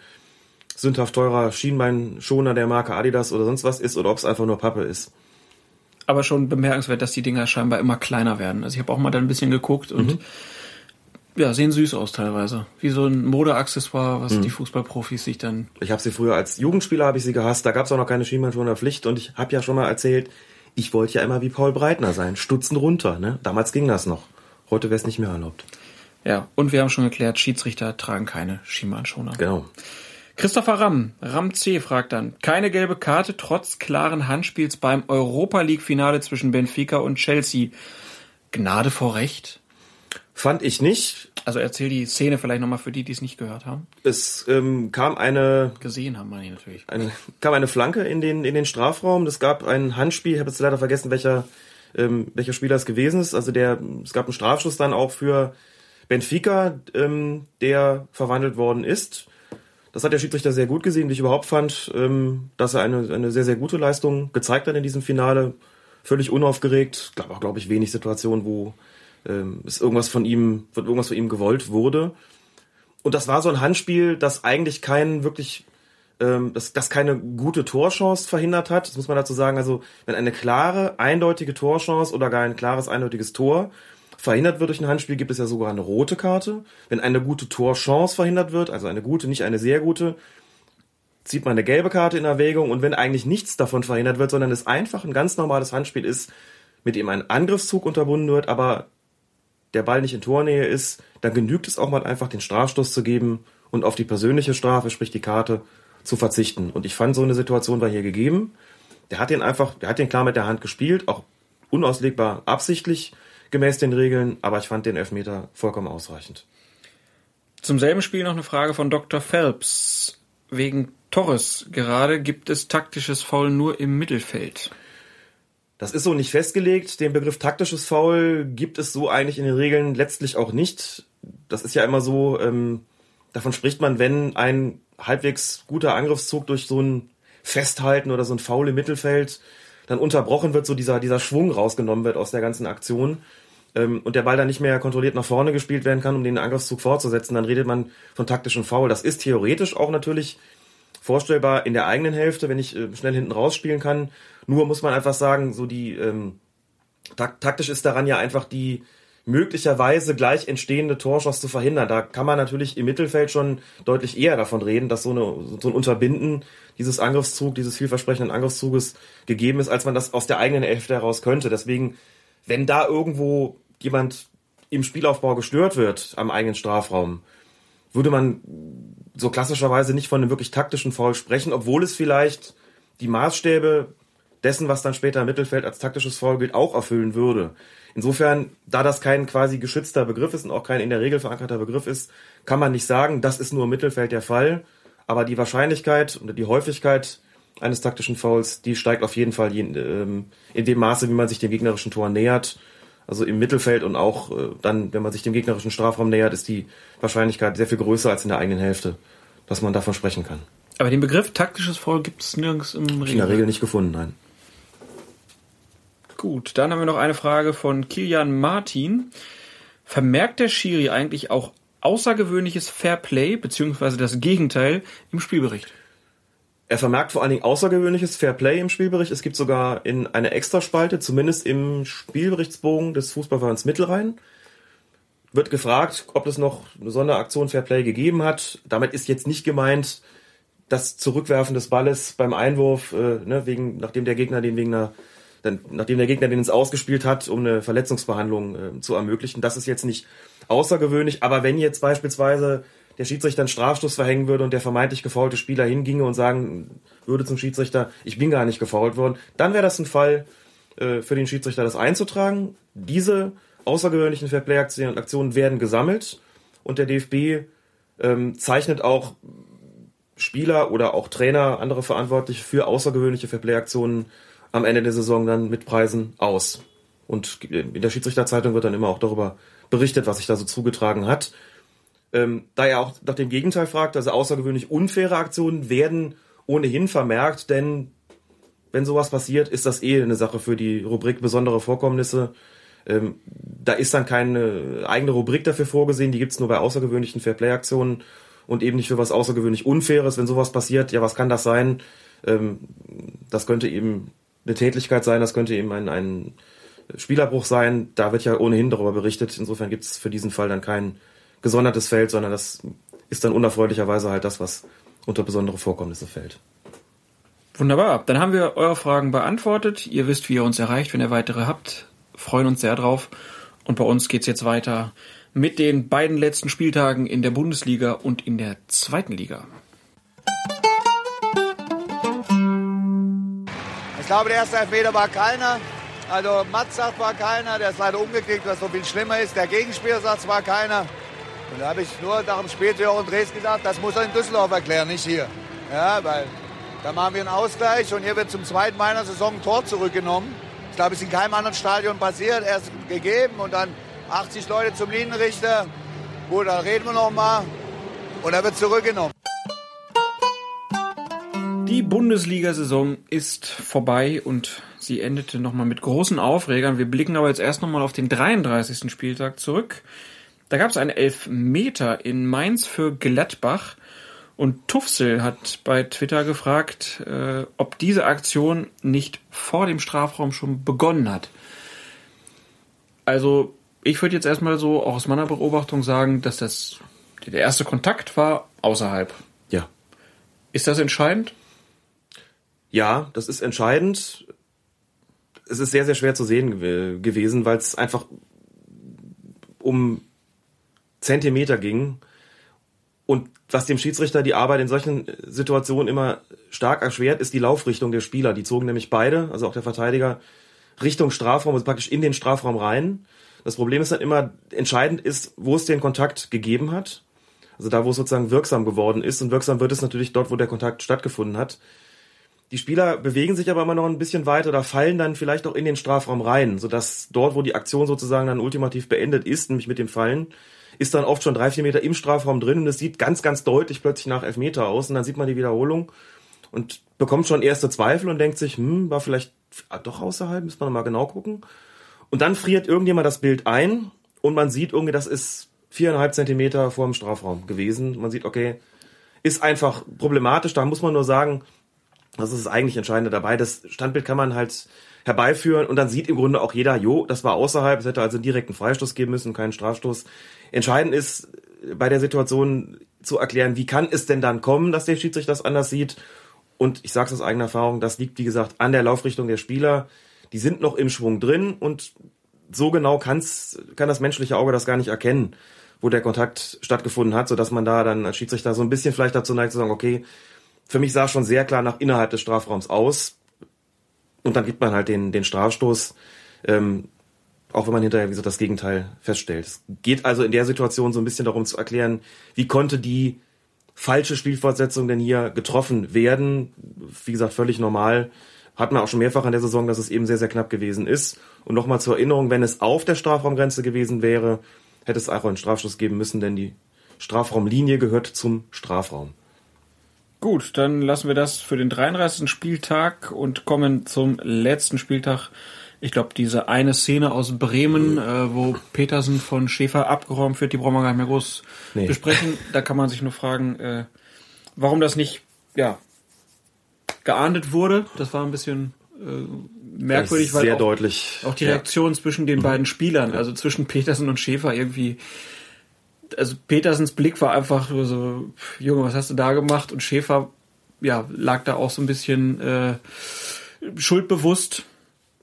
sündhaft teurer Schienbeinschoner der Marke Adidas oder sonst was ist oder ob es einfach nur Pappe ist. Aber schon bemerkenswert, dass die Dinger scheinbar immer kleiner werden. Also ich habe auch mal da ein bisschen geguckt und ja, sehen süß aus teilweise. Wie so ein Modeaccessoire, was die Fußballprofis sich dann Ich habe sie früher als Jugendspieler habe ich sie gehasst. Da gab es auch noch keine Schienbeinschoner Pflicht und ich habe ja schon mal erzählt, ich wollte ja immer wie Paul Breitner sein, stutzen runter. Ne? Damals ging das noch. Heute wäre es nicht mehr erlaubt. Ja, und wir haben schon geklärt, Schiedsrichter tragen keine Schienbeinschoner. Genau. Christopher Ramm, Ram C. fragt dann, keine gelbe Karte trotz klaren Handspiels beim Europa League Finale zwischen Benfica und Chelsea. Gnade vor Recht? Fand ich nicht. Also erzähl die Szene vielleicht nochmal für die, die es nicht gehört haben. Es ähm, kam eine, Gesehen haben meine ich natürlich. eine kam eine Flanke in den in den Strafraum. Es gab ein Handspiel. Ich habe jetzt leider vergessen, welcher ähm, welcher Spieler es gewesen ist. Also der es gab einen Strafschuss dann auch für Benfica, ähm, der verwandelt worden ist. Das hat der Schiedsrichter sehr gut gesehen, wie ich überhaupt fand, ähm, dass er eine, eine sehr, sehr gute Leistung gezeigt hat in diesem Finale. völlig unaufgeregt. Gab auch, glaube ich, wenig Situationen, wo ähm, es irgendwas von ihm, von irgendwas von ihm gewollt wurde. Und das war so ein Handspiel, das eigentlich keinen wirklich, ähm, das, das keine gute Torchance verhindert hat. Das muss man dazu sagen. Also wenn eine klare, eindeutige Torchance oder gar ein klares, eindeutiges Tor verhindert wird durch ein Handspiel, gibt es ja sogar eine rote Karte. Wenn eine gute Torchance verhindert wird, also eine gute, nicht eine sehr gute, zieht man eine gelbe Karte in Erwägung. Und wenn eigentlich nichts davon verhindert wird, sondern es einfach ein ganz normales Handspiel ist, mit dem ein Angriffszug unterbunden wird, aber der Ball nicht in Tornähe ist, dann genügt es auch mal einfach den Strafstoß zu geben und auf die persönliche Strafe, sprich die Karte, zu verzichten. Und ich fand, so eine Situation war hier gegeben. Der hat den einfach, der hat den klar mit der Hand gespielt, auch unauslegbar absichtlich gemäß den Regeln, aber ich fand den Elfmeter vollkommen ausreichend. Zum selben Spiel noch eine Frage von Dr. Phelps. Wegen Torres gerade gibt es taktisches Foul nur im Mittelfeld. Das ist so nicht festgelegt. Den Begriff taktisches Foul gibt es so eigentlich in den Regeln letztlich auch nicht. Das ist ja immer so, ähm, davon spricht man, wenn ein halbwegs guter Angriffszug durch so ein Festhalten oder so ein Foul im Mittelfeld dann unterbrochen wird, so dieser, dieser Schwung rausgenommen wird aus der ganzen Aktion ähm, und der Ball dann nicht mehr kontrolliert nach vorne gespielt werden kann, um den Angriffszug fortzusetzen, dann redet man von taktischem Foul. Das ist theoretisch auch natürlich vorstellbar in der eigenen Hälfte, wenn ich äh, schnell hinten rausspielen kann. Nur muss man einfach sagen, so die ähm, tak taktisch ist daran ja einfach die möglicherweise gleich entstehende Torschuss zu verhindern. Da kann man natürlich im Mittelfeld schon deutlich eher davon reden, dass so, eine, so ein Unterbinden dieses Angriffszug, dieses vielversprechenden Angriffszuges gegeben ist, als man das aus der eigenen Hälfte heraus könnte. Deswegen, wenn da irgendwo jemand im Spielaufbau gestört wird am eigenen Strafraum, würde man so klassischerweise nicht von einem wirklich taktischen Foul sprechen, obwohl es vielleicht die Maßstäbe dessen, was dann später im Mittelfeld als taktisches Foul gilt, auch erfüllen würde. Insofern, da das kein quasi geschützter Begriff ist und auch kein in der Regel verankerter Begriff ist, kann man nicht sagen, das ist nur im Mittelfeld der Fall. Aber die Wahrscheinlichkeit und die Häufigkeit eines taktischen Fouls, die steigt auf jeden Fall ähm, in dem Maße, wie man sich dem gegnerischen Tor nähert. Also im Mittelfeld und auch äh, dann, wenn man sich dem gegnerischen Strafraum nähert, ist die Wahrscheinlichkeit sehr viel größer als in der eigenen Hälfte, dass man davon sprechen kann. Aber den Begriff taktisches Foul gibt es nirgends im Regel. In der Regel nicht gefunden, nein. Gut, dann haben wir noch eine Frage von Kilian Martin. Vermerkt der Schiri eigentlich auch außergewöhnliches Fairplay beziehungsweise das Gegenteil im Spielbericht? Er vermerkt vor allen Dingen außergewöhnliches Fairplay im Spielbericht. Es gibt sogar in einer Extraspalte, zumindest im Spielberichtsbogen des Fußballvereins Mittelrhein, wird gefragt, ob es noch eine Sonderaktion Fairplay gegeben hat. Damit ist jetzt nicht gemeint, das Zurückwerfen des Balles beim Einwurf, äh, ne, wegen, nachdem der Gegner den wegen einer dann, nachdem der Gegner den ins Ausgespielt hat, um eine Verletzungsbehandlung äh, zu ermöglichen. Das ist jetzt nicht außergewöhnlich, aber wenn jetzt beispielsweise der Schiedsrichter einen Strafstoß verhängen würde und der vermeintlich gefaulte Spieler hinginge und sagen würde zum Schiedsrichter, ich bin gar nicht gefault worden, dann wäre das ein Fall äh, für den Schiedsrichter, das einzutragen. Diese außergewöhnlichen Fairplay-Aktionen werden gesammelt und der DFB ähm, zeichnet auch Spieler oder auch Trainer, andere Verantwortliche für außergewöhnliche Fairplay-Aktionen am Ende der Saison dann mit Preisen aus. Und in der Schiedsrichterzeitung wird dann immer auch darüber berichtet, was sich da so zugetragen hat. Ähm, da er auch nach dem Gegenteil fragt, also außergewöhnlich unfaire Aktionen werden ohnehin vermerkt, denn wenn sowas passiert, ist das eh eine Sache für die Rubrik besondere Vorkommnisse. Ähm, da ist dann keine eigene Rubrik dafür vorgesehen, die gibt's nur bei außergewöhnlichen Fairplay-Aktionen und eben nicht für was außergewöhnlich Unfaires. Wenn sowas passiert, ja, was kann das sein? Ähm, das könnte eben eine Tätlichkeit sein, das könnte eben ein, ein Spielerbruch sein. Da wird ja ohnehin darüber berichtet. Insofern gibt es für diesen Fall dann kein gesondertes Feld, sondern das ist dann unerfreulicherweise halt das, was unter besondere Vorkommnisse fällt. Wunderbar. Dann haben wir eure Fragen beantwortet. Ihr wisst, wie ihr uns erreicht, wenn ihr weitere habt. Freuen uns sehr drauf. Und bei uns geht's jetzt weiter mit den beiden letzten Spieltagen in der Bundesliga und in der zweiten Liga. Glaube, der erste Elfmeter war keiner. Also Mats sagt, war keiner. Der ist leider umgekickt, was so viel schlimmer ist. Der Gegenspieler sagt, war keiner. Und da habe ich nur nach dem Spiel zu Jochen Drees gesagt, das muss er in Düsseldorf erklären, nicht hier. Ja, weil da machen wir einen Ausgleich und hier wird zum zweiten Mal in der Saison ein Tor zurückgenommen. Ich glaube, es ist in keinem anderen Stadion passiert. Erst gegeben und dann 80 Leute zum Linienrichter. Gut, dann reden wir noch mal. Und er wird zurückgenommen. Die Bundesliga-Saison ist vorbei und sie endete nochmal mit großen Aufregern. Wir blicken aber jetzt erst nochmal auf den 33. Spieltag zurück. Da gab es einen Elfmeter in Mainz für Gladbach und Tufsel hat bei Twitter gefragt, äh, ob diese Aktion nicht vor dem Strafraum schon begonnen hat. Also ich würde jetzt erstmal so auch aus meiner Beobachtung sagen, dass das der erste Kontakt war außerhalb. Ja. Ist das entscheidend? Ja, das ist entscheidend. Es ist sehr, sehr schwer zu sehen gew gewesen, weil es einfach um Zentimeter ging. Und was dem Schiedsrichter die Arbeit in solchen Situationen immer stark erschwert, ist die Laufrichtung der Spieler. Die zogen nämlich beide, also auch der Verteidiger, Richtung Strafraum, also praktisch in den Strafraum rein. Das Problem ist dann immer, entscheidend ist, wo es den Kontakt gegeben hat. Also da, wo es sozusagen wirksam geworden ist. Und wirksam wird es natürlich dort, wo der Kontakt stattgefunden hat. Die Spieler bewegen sich aber immer noch ein bisschen weiter oder fallen dann vielleicht auch in den Strafraum rein, sodass dort, wo die Aktion sozusagen dann ultimativ beendet ist, nämlich mit dem Fallen, ist dann oft schon drei, vier Meter im Strafraum drin und es sieht ganz, ganz deutlich plötzlich nach Elfmeter aus und dann sieht man die Wiederholung und bekommt schon erste Zweifel und denkt sich, hm, war vielleicht doch außerhalb, müssen wir mal genau gucken. Und dann friert irgendjemand das Bild ein und man sieht irgendwie, das ist viereinhalb Zentimeter vor dem Strafraum gewesen. Man sieht, okay, ist einfach problematisch. Da muss man nur sagen, das ist das eigentlich Entscheidende dabei. Das Standbild kann man halt herbeiführen und dann sieht im Grunde auch jeder, jo, das war außerhalb, es hätte also einen direkten Freistoß geben müssen, keinen Strafstoß. Entscheidend ist bei der Situation zu erklären, wie kann es denn dann kommen, dass der Schiedsrichter das anders sieht. Und ich sage es aus eigener Erfahrung, das liegt, wie gesagt, an der Laufrichtung der Spieler. Die sind noch im Schwung drin und so genau kann's, kann das menschliche Auge das gar nicht erkennen, wo der Kontakt stattgefunden hat, sodass man da dann als Schiedsrichter so ein bisschen vielleicht dazu neigt zu sagen, okay, für mich sah schon sehr klar nach innerhalb des Strafraums aus. Und dann gibt man halt den, den Strafstoß, ähm, auch wenn man hinterher, wie gesagt, das Gegenteil feststellt. Es geht also in der Situation so ein bisschen darum zu erklären, wie konnte die falsche Spielfortsetzung denn hier getroffen werden. Wie gesagt, völlig normal. Hat man auch schon mehrfach in der Saison, dass es eben sehr, sehr knapp gewesen ist. Und nochmal zur Erinnerung, wenn es auf der Strafraumgrenze gewesen wäre, hätte es auch einen Strafstoß geben müssen, denn die Strafraumlinie gehört zum Strafraum. Gut, dann lassen wir das für den 33. Spieltag und kommen zum letzten Spieltag. Ich glaube, diese eine Szene aus Bremen, äh, wo Petersen von Schäfer abgeräumt wird, die brauchen wir gar nicht mehr groß Nee. besprechen. Da kann man sich nur fragen, äh, warum das nicht, ja, geahndet wurde. Das war ein bisschen äh, merkwürdig, weil auch, deutlich. auch die Ja. Reaktion zwischen den beiden Spielern, also zwischen Petersen und Schäfer irgendwie also Petersens Blick war einfach so, Junge, was hast du da gemacht? Und Schäfer, ja, lag da auch so ein bisschen äh, schuldbewusst.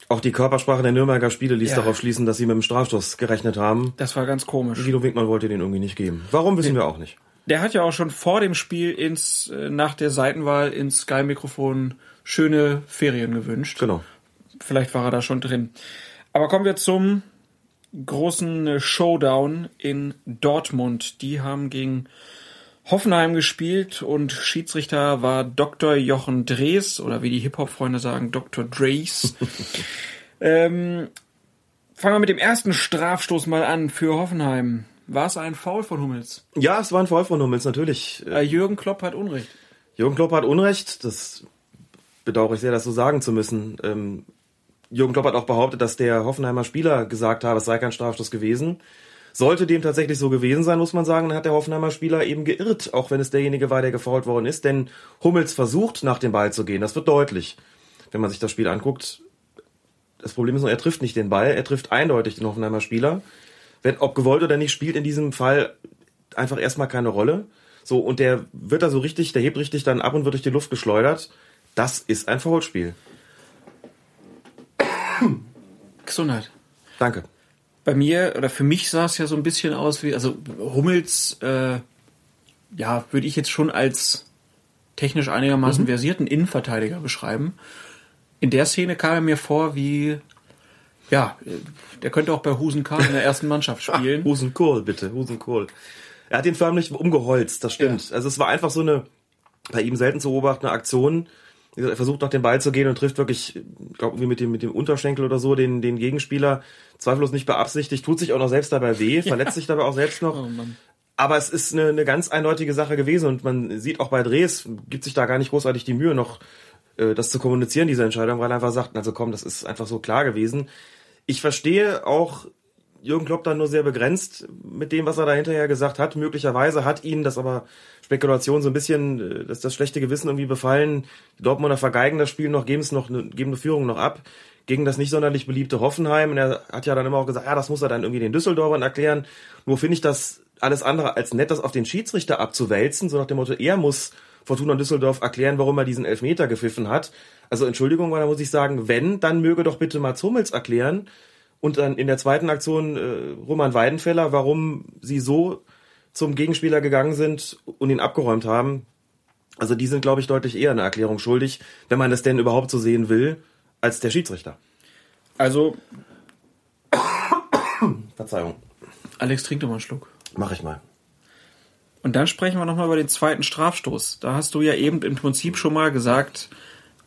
Auch die Körpersprache der Nürnberger Spiele ließ Ja. darauf schließen, dass sie mit dem Strafstoß gerechnet haben. Das war ganz komisch. Guido Winkmann wollte den irgendwie nicht geben. Warum wissen wir auch nicht. Der hat ja auch schon vor dem Spiel ins, äh, nach der Seitenwahl ins Sky-Mikrofon schöne Ferien gewünscht. Genau. Vielleicht war er da schon drin. Aber kommen wir zum großen Showdown in Dortmund. Die haben gegen Hoffenheim gespielt und Schiedsrichter war Dr. Jochen Drees oder wie die Hip-Hop-Freunde sagen, Dr. Drees. ähm, fangen wir mit dem ersten Strafstoß mal an für Hoffenheim. War es ein Foul von Hummels? Ja, es war ein Foul von Hummels, natürlich. Äh, Jürgen Klopp hat Unrecht. Jürgen Klopp hat Unrecht. Das bedauere ich sehr, das so sagen zu müssen. Ähm, Jürgen Klopp hat auch behauptet, dass der Hoffenheimer Spieler gesagt habe, es sei kein Strafstoß gewesen. Sollte dem tatsächlich so gewesen sein, muss man sagen, dann hat der Hoffenheimer Spieler eben geirrt, auch wenn es derjenige war, der gefault worden ist. Denn Hummels versucht, nach dem Ball zu gehen. Das wird deutlich, wenn man sich das Spiel anguckt. Das Problem ist nur, er trifft nicht den Ball, er trifft eindeutig den Hoffenheimer Spieler. Wenn, ob gewollt oder nicht, spielt in diesem Fall einfach erstmal keine Rolle. So, und der wird da so richtig, der hebt richtig dann ab und wird durch die Luft geschleudert. Das ist ein Foulspiel. Gesundheit. Danke. bei mir oder für mich sah es ja so ein bisschen aus wie, also Hummels, äh, ja, würde ich jetzt schon als technisch einigermaßen versierten Innenverteidiger beschreiben. In der Szene kam er mir vor wie, ja, der könnte auch bei Husen Karl in der ersten Mannschaft spielen. Husenkohl, bitte, Husenkohl. Er hat ihn förmlich umgeholzt, das stimmt. Ja. Also es war einfach so eine, bei ihm selten zu beobachtende Aktion. Er versucht nach dem Ball zu gehen und trifft wirklich, ich glaube, irgendwie mit dem, mit dem Unterschenkel oder so den, den Gegenspieler. Zweifellos nicht beabsichtigt, tut sich auch noch selbst dabei weh, verletzt sich dabei auch selbst noch. Oh. Aber es ist eine, eine ganz eindeutige Sache gewesen und man sieht auch bei Drehs, gibt sich da gar nicht großartig die Mühe, noch äh, das zu kommunizieren, diese Entscheidung, weil er einfach sagt, also komm, das ist einfach so klar gewesen. Ich verstehe auch Jürgen Klopp dann nur sehr begrenzt mit dem, was er da hinterher gesagt hat. Möglicherweise hat ihn das aber Spekulation so ein bisschen, äh, dass das schlechte Gewissen irgendwie befallen. Die Dortmunder vergeigen das Spiel noch, geben es noch, geben eine Führung noch ab gegen das nicht sonderlich beliebte Hoffenheim. Und er hat ja dann immer auch gesagt, ja, das muss er dann irgendwie den Düsseldorfern erklären. Nur finde ich das alles andere als nett, das auf den Schiedsrichter abzuwälzen, so nach dem Motto, er muss Fortuna Düsseldorf erklären, warum er diesen Elfmeter gepfiffen hat. Also Entschuldigung, aber da muss ich sagen, wenn, dann möge doch bitte Mats Hummels erklären, und dann in der zweiten Aktion äh, Roman Weidenfeller, warum sie so zum Gegenspieler gegangen sind und ihn abgeräumt haben. Also die sind, glaube ich, deutlich eher eine Erklärung schuldig, wenn man das denn überhaupt so sehen will, als der Schiedsrichter. Also, Verzeihung. Alex, trink doch mal einen Schluck. Mach ich mal. Und dann sprechen wir nochmal über den zweiten Strafstoß. Da hast du ja eben im Prinzip schon mal gesagt,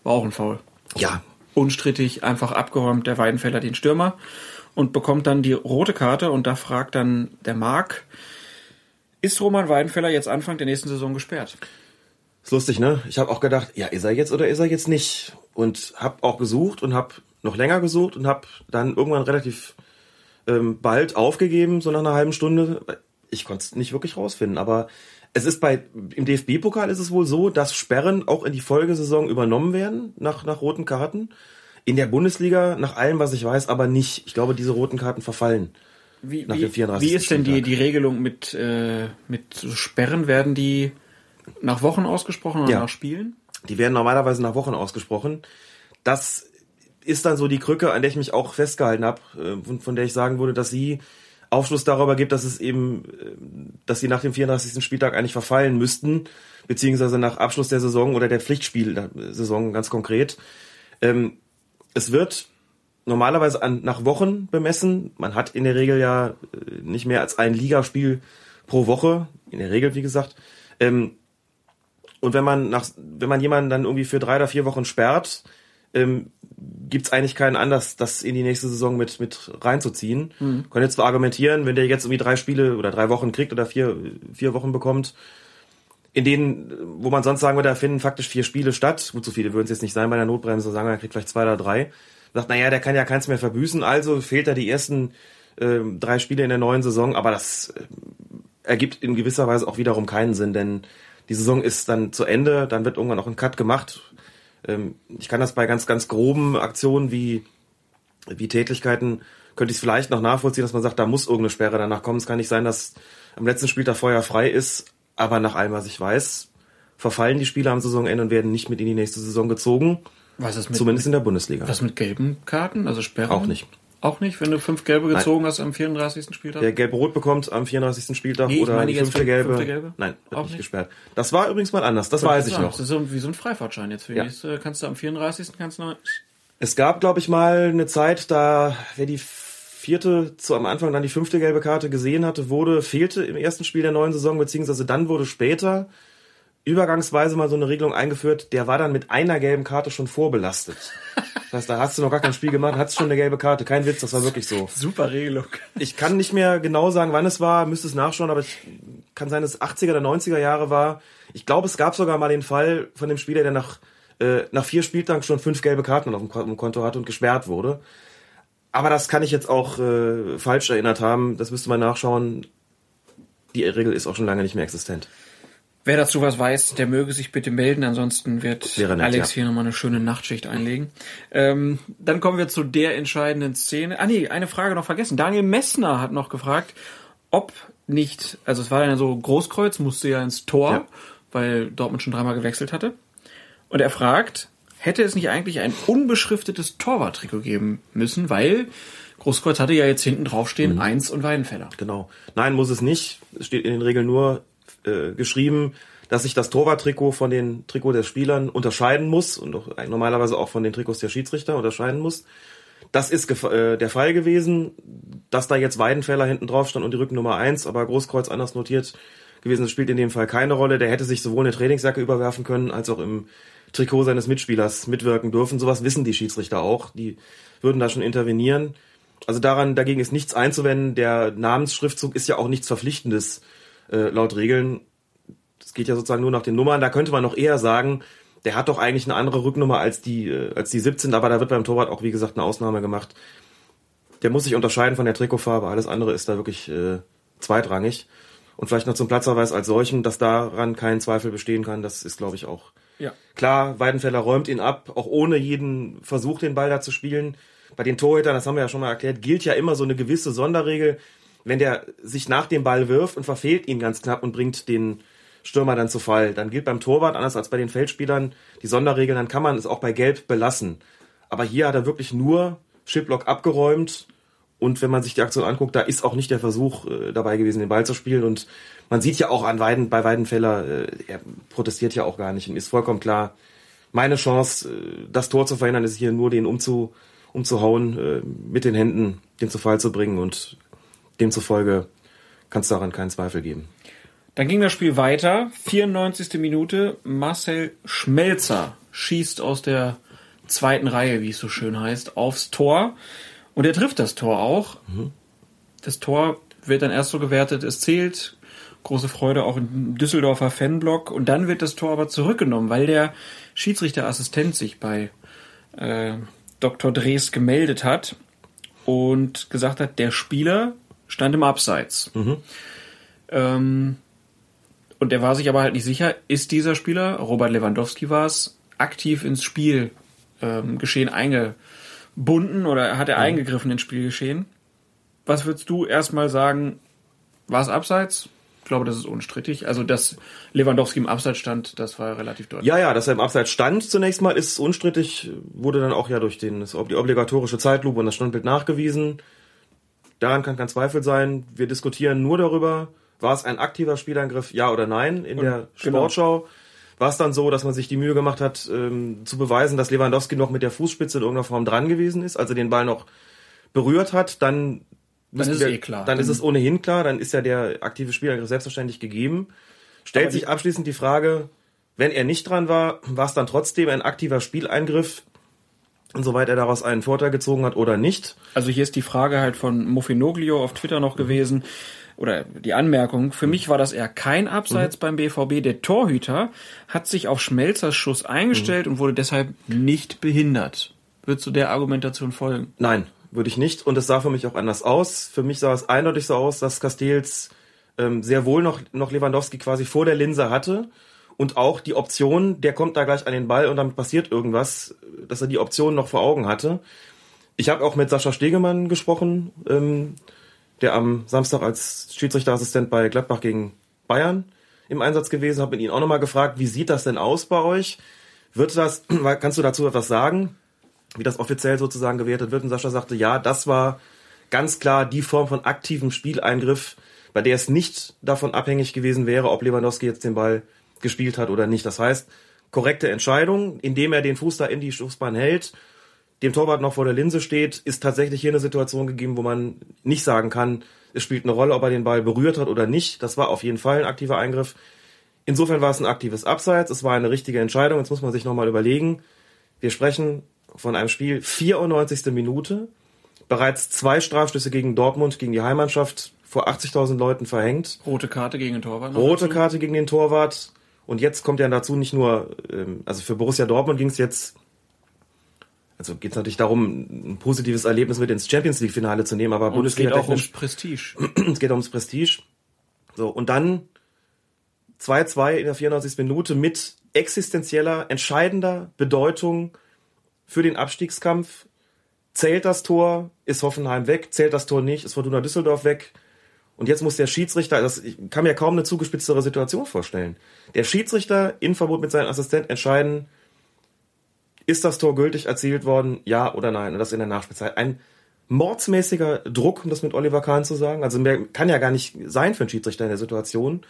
war auch ein Foul. Ja, unstrittig einfach abgeräumt, der Weidenfeller den Stürmer und bekommt dann die rote Karte und da fragt dann der Marc, ist Roman Weidenfeller jetzt Anfang der nächsten Saison gesperrt? Ist lustig, ne? Ich habe auch gedacht, ja, ist er jetzt oder ist er jetzt nicht? Und habe auch gesucht und habe noch länger gesucht und habe dann irgendwann relativ ähm, bald aufgegeben, so nach einer halben Stunde. Ich konnte es nicht wirklich rausfinden, aber es ist bei, im DFB-Pokal ist es wohl so, dass Sperren auch in die Folgesaison übernommen werden, nach, nach roten Karten. In der Bundesliga, nach allem, was ich weiß, aber nicht. Ich glaube, diese roten Karten verfallen. Wie, nach wie, dem 34. wie ist denn die, die Regelung mit, äh, mit Sperren? Werden die nach Wochen ausgesprochen oder Ja. nach Spielen? Die werden normalerweise nach Wochen ausgesprochen. Das ist dann so die Krücke, an der ich mich auch festgehalten habe, von, von der ich sagen würde, dass sie Aufschluss darüber gibt, dass es eben, äh, dass sie nach dem 34. Spieltag eigentlich verfallen müssten, beziehungsweise nach Abschluss der Saison oder der Pflichtspielsaison ganz konkret. Ähm, es wird normalerweise an, nach Wochen bemessen. Man hat in der Regel ja äh, nicht mehr als ein Ligaspiel pro Woche, in der Regel wie gesagt. Ähm, und wenn man nach, wenn man jemanden dann irgendwie für drei oder vier Wochen sperrt, ähm, gibt es eigentlich keinen Anlass, das in die nächste Saison mit, mit reinzuziehen. Mhm. Können jetzt zwar argumentieren, wenn der jetzt irgendwie drei Spiele oder drei Wochen kriegt oder vier, vier Wochen bekommt, in denen, wo man sonst sagen würde, da finden faktisch vier Spiele statt. Gut, so viele würden es jetzt nicht sein bei der Notbremse, sagen wir, er kriegt vielleicht zwei oder drei. Sagt, naja, der kann ja keins mehr verbüßen, also fehlt er die ersten ähm, drei Spiele in der neuen Saison, aber das äh, ergibt in gewisser Weise auch wiederum keinen Sinn, denn die Saison ist dann zu Ende, dann wird irgendwann auch ein Cut gemacht. Ähm, ich kann das bei ganz, ganz groben Aktionen wie, wie Tätlichkeiten, könnte ich es vielleicht noch nachvollziehen, dass man sagt, da muss irgendeine Sperre danach kommen. Es kann nicht sein, dass am letzten Spieltag Feuer frei ist, aber nach allem, was ich weiß, verfallen die Spiele am Saisonende und werden nicht mit in die nächste Saison gezogen. Was ist mit, Zumindest in der Bundesliga. was mit gelben Karten, also Sperren? Auch nicht. Auch nicht, wenn du fünf gelbe gezogen hast am 34. Spieltag? Der gelb-rot bekommt am 34. Spieltag Nee, oder meine die fünfte fünf- gelbe. fünfte gelbe? Nein, wird Auch nicht nicht? gesperrt. Das war übrigens mal anders, das weiß ich noch. Das ist so wie so ein Freifahrtschein jetzt für Ja. nächste. Kannst du am 34. kannst du noch, Es gab, glaube ich, mal eine Zeit, da wer die vierte zu am Anfang dann die fünfte gelbe Karte gesehen hatte, wurde, fehlte im ersten Spiel der neuen Saison, beziehungsweise dann wurde später übergangsweise mal so eine Regelung eingeführt, der war dann mit einer gelben Karte schon vorbelastet. Das heißt, da hast du noch gar kein Spiel gemacht, hattest schon eine gelbe Karte. Kein Witz, das war wirklich so. super Regelung. Ich kann nicht mehr genau sagen, wann es war, müsste es nachschauen, aber ich kann sein, dass es 80er oder 90er Jahre war. Ich glaube, es gab sogar mal den Fall von dem Spieler, der nach, äh, nach vier Spieltagen schon fünf gelbe Karten auf dem Ko- auf dem Konto hatte und gesperrt wurde. Aber das kann ich jetzt auch äh, falsch erinnert haben. Das müsste man nachschauen. Die Regel ist auch schon lange nicht mehr existent. Wer dazu was weiß, der möge sich bitte melden. Ansonsten wird nett, Alex ja. hier nochmal eine schöne Nachtschicht einlegen. Ähm, dann kommen wir zu der entscheidenden Szene. Ah nee, eine Frage noch vergessen. Daniel Messner hat noch gefragt, ob nicht, also es war dann so Großkreuz, musste ja ins Tor, Ja. weil Dortmund schon dreimal gewechselt hatte. Und er fragt, hätte es nicht eigentlich ein unbeschriftetes Torwarttrikot geben müssen, weil Großkreuz hatte ja jetzt hinten draufstehen Mhm. Eins und Weidenfeller. Genau. Nein, muss es nicht. Es steht in den Regeln nur äh, geschrieben, dass sich das Torwarttrikot von den Trikot der Spielern unterscheiden muss und auch normalerweise auch von den Trikots der Schiedsrichter unterscheiden muss. Das ist äh, der Fall gewesen, dass da jetzt Weidenfeller hinten drauf stand und die Rückennummer eins, aber Großkreuz anders notiert gewesen, das spielt in dem Fall keine Rolle. Der hätte sich sowohl eine Trainingsjacke überwerfen können, als auch im Trikot seines Mitspielers mitwirken dürfen. Sowas wissen die Schiedsrichter auch. Die würden da schon intervenieren. Also daran, dagegen ist nichts einzuwenden. Der Namensschriftzug ist ja auch nichts Verpflichtendes äh, laut Regeln. Das geht ja sozusagen nur nach den Nummern. Da könnte man noch eher sagen, der hat doch eigentlich eine andere Rücknummer als die, äh, als die 17, aber da wird beim Torwart auch, wie gesagt, eine Ausnahme gemacht. Der muss sich unterscheiden von der Trikotfarbe. Alles andere ist da wirklich äh, zweitrangig. Und vielleicht noch zum Platzverweis als solchen, dass daran kein Zweifel bestehen kann, das ist, glaube ich, auch Ja. Klar, Weidenfeller räumt ihn ab, auch ohne jeden Versuch, den Ball da zu spielen. Bei den Torhütern, das haben wir ja schon mal erklärt, gilt ja immer so eine gewisse Sonderregel. Wenn der sich nach dem Ball wirft und verfehlt ihn ganz knapp und bringt den Stürmer dann zu Fall, dann gilt beim Torwart, anders als bei den Feldspielern, die Sonderregel, dann kann man es auch bei Gelb belassen. Aber hier hat er wirklich nur Chiplock abgeräumt und wenn man sich die Aktion anguckt, da ist auch nicht der Versuch äh, dabei gewesen, den Ball zu spielen. Und man sieht ja auch an Weiden, bei Weidenfeller, äh, er protestiert ja auch gar nicht. Und ist vollkommen klar, meine Chance, äh, das Tor zu verhindern, ist hier nur den umzu, umzuhauen, äh, mit den Händen den zu Fall zu bringen. Und demzufolge kann es daran keinen Zweifel geben. Dann ging das Spiel weiter. 94. Minute. Marcel Schmelzer schießt aus der zweiten Reihe, wie es so schön heißt, aufs Tor. Und er trifft das Tor auch. Das Tor wird dann erst so gewertet, es zählt. Große Freude auch im Düsseldorfer Fanblock. Und dann wird das Tor aber zurückgenommen, weil der Schiedsrichterassistent sich bei äh, Dr. Drees gemeldet hat und gesagt hat, der Spieler stand im Abseits. Ähm, und er war sich aber halt nicht sicher, ist dieser Spieler, Robert Lewandowski war es, aktiv ins Spiel ähm, geschehen eingebunden oder hat er eingegriffen ins Spielgeschehen? Was würdest du erstmal sagen, war es abseits? Ich glaube, das ist unstrittig. Also, dass Lewandowski im Abseits stand, das war relativ deutlich. Ja, ja, dass er im Abseits stand zunächst mal, ist unstrittig, wurde dann auch ja durch den, die obligatorische Zeitlupe und das Standbild nachgewiesen. Daran kann kein Zweifel sein. Wir diskutieren nur darüber, war es ein aktiver Spielangriff, ja oder nein, in der genau. Sportschau. War es dann so, dass man sich die Mühe gemacht hat, ähm, zu beweisen, dass Lewandowski noch mit der Fußspitze in irgendeiner Form dran gewesen ist, also den Ball noch berührt hat, dann, müssen ist es eh klar. Dann ist es ohnehin klar, dann ist ja der aktive Spielangriff selbstverständlich gegeben. Stellt sich abschließend die Frage, wenn er nicht dran war, war es dann trotzdem ein aktiver Spieleingriff, insoweit er daraus einen Vorteil gezogen hat oder nicht. Also hier ist die Frage halt von Muffinoglio auf Twitter noch gewesen oder die Anmerkung. Für mich war das eher kein Abseits beim BVB. Der Torhüter hat sich auf Schmelzers Schuss eingestellt und wurde deshalb nicht behindert. Würdest du der Argumentation folgen? Nein, würde ich nicht. Und es sah für mich auch anders aus. Für mich sah es eindeutig so aus, dass Castells ähm, sehr wohl noch, noch Lewandowski quasi vor der Linse hatte. Und auch die Option, der kommt da gleich an den Ball und damit passiert irgendwas, dass er die Option noch vor Augen hatte. Ich habe auch mit Sascha Stegemann gesprochen, ähm, der am Samstag als Schiedsrichterassistent bei Gladbach gegen Bayern im Einsatz gewesen, habe mit ihm auch nochmal gefragt, wie sieht das denn aus bei euch? Wird das, kannst du dazu etwas sagen? wie das offiziell sozusagen gewertet wird. Und Sascha sagte, ja, das war ganz klar die Form von aktivem Spieleingriff, bei der es nicht davon abhängig gewesen wäre, ob Lewandowski jetzt den Ball gespielt hat oder nicht. Das heißt, korrekte Entscheidung, indem er den Fuß da in die Schussbahn hält, dem Torwart noch vor der Linse steht, ist tatsächlich hier eine Situation gegeben, wo man nicht sagen kann, es spielt eine Rolle, ob er den Ball berührt hat oder nicht. Das war auf jeden Fall ein aktiver Eingriff. Insofern war es ein aktives Abseits, es war eine richtige Entscheidung. Jetzt muss man sich nochmal überlegen. Wir sprechen von einem Spiel 94. Minute, bereits zwei Strafstöße gegen Dortmund, gegen die Heimmannschaft, vor 80.000 Leuten verhängt. Rote Karte gegen den Torwart. Rote dazu? Karte gegen den Torwart. Und jetzt kommt ja dazu nicht nur, ähm, also für Borussia Dortmund ging es jetzt, also geht es natürlich darum, ein positives Erlebnis mit ins Champions League Finale zu nehmen, aber Und es geht auch ums Prestige. es geht ums Prestige. So, und dann 2-2 in der 94. Minute mit existenzieller, entscheidender Bedeutung für den Abstiegskampf. Zählt das Tor, ist Hoffenheim weg, zählt das Tor nicht, ist Fortuna Düsseldorf weg. Und jetzt muss der Schiedsrichter, das, ich kann mir kaum eine zugespitztere Situation vorstellen. Der Schiedsrichter in Verbot mit seinem Assistent entscheiden, ist das Tor gültig erzielt worden, ja oder nein? Und das in der Nachspielzeit. Ein mordsmäßiger Druck, um das mit Oliver Kahn zu sagen. Also mehr kann ja gar nicht sein für einen Schiedsrichter in der Situation.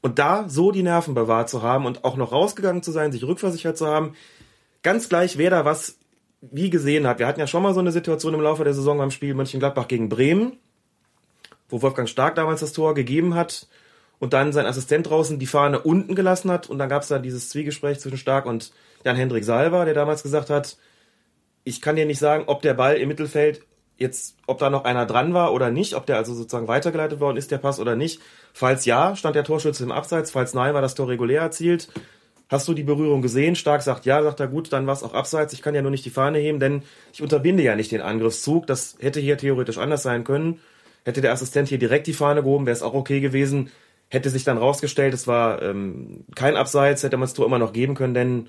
Und da so die Nerven bewahrt zu haben und auch noch rausgegangen zu sein, sich rückversichert zu haben, ganz gleich, wer da was wie gesehen hat. Wir hatten ja schon mal so eine Situation im Laufe der Saison beim Spiel Mönchengladbach gegen Bremen, wo Wolfgang Stark damals das Tor gegeben hat und dann sein Assistent draußen die Fahne unten gelassen hat und dann gab es da dieses Zwiegespräch zwischen Stark und Jan-Hendrik Salva, der damals gesagt hat, ich kann dir nicht sagen, ob der Ball im Mittelfeld Jetzt, ob da noch einer dran war oder nicht, ob der also sozusagen weitergeleitet worden ist, der Pass oder nicht. Falls ja, stand der Torschütze im Abseits. Falls nein, war das Tor regulär erzielt. Hast du die Berührung gesehen? Stark sagt ja, sagt er gut, dann war es auch abseits. Ich kann ja nur nicht die Fahne heben, denn ich unterbinde ja nicht den Angriffszug. Das hätte hier theoretisch anders sein können. Hätte der Assistent hier direkt die Fahne gehoben, wäre es auch okay gewesen. Hätte sich dann rausgestellt, es war ähm, kein Abseits, hätte man das Tor immer noch geben können, denn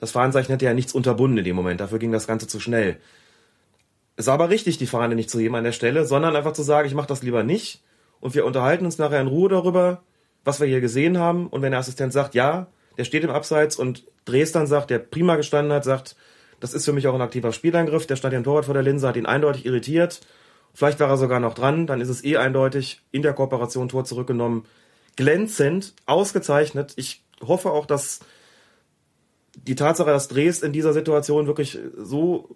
das Fahnenzeichen hätte ja nichts unterbunden in dem Moment. Dafür ging das Ganze zu schnell. Es war aber richtig, die Fahne nicht zu heben an der Stelle, sondern einfach zu sagen, ich mache das lieber nicht und wir unterhalten uns nachher in Ruhe darüber, was wir hier gesehen haben. Und wenn der Assistent sagt, ja, der steht im Abseits und Dresden sagt, der prima gestanden hat, sagt, das ist für mich auch ein aktiver Spielangriff, der stand im Torwart vor der Linse, hat ihn eindeutig irritiert. Vielleicht war er sogar noch dran, dann ist es eh eindeutig in der Kooperation Tor zurückgenommen. Glänzend, ausgezeichnet. Ich hoffe auch, dass die Tatsache, dass Dresd in dieser Situation wirklich so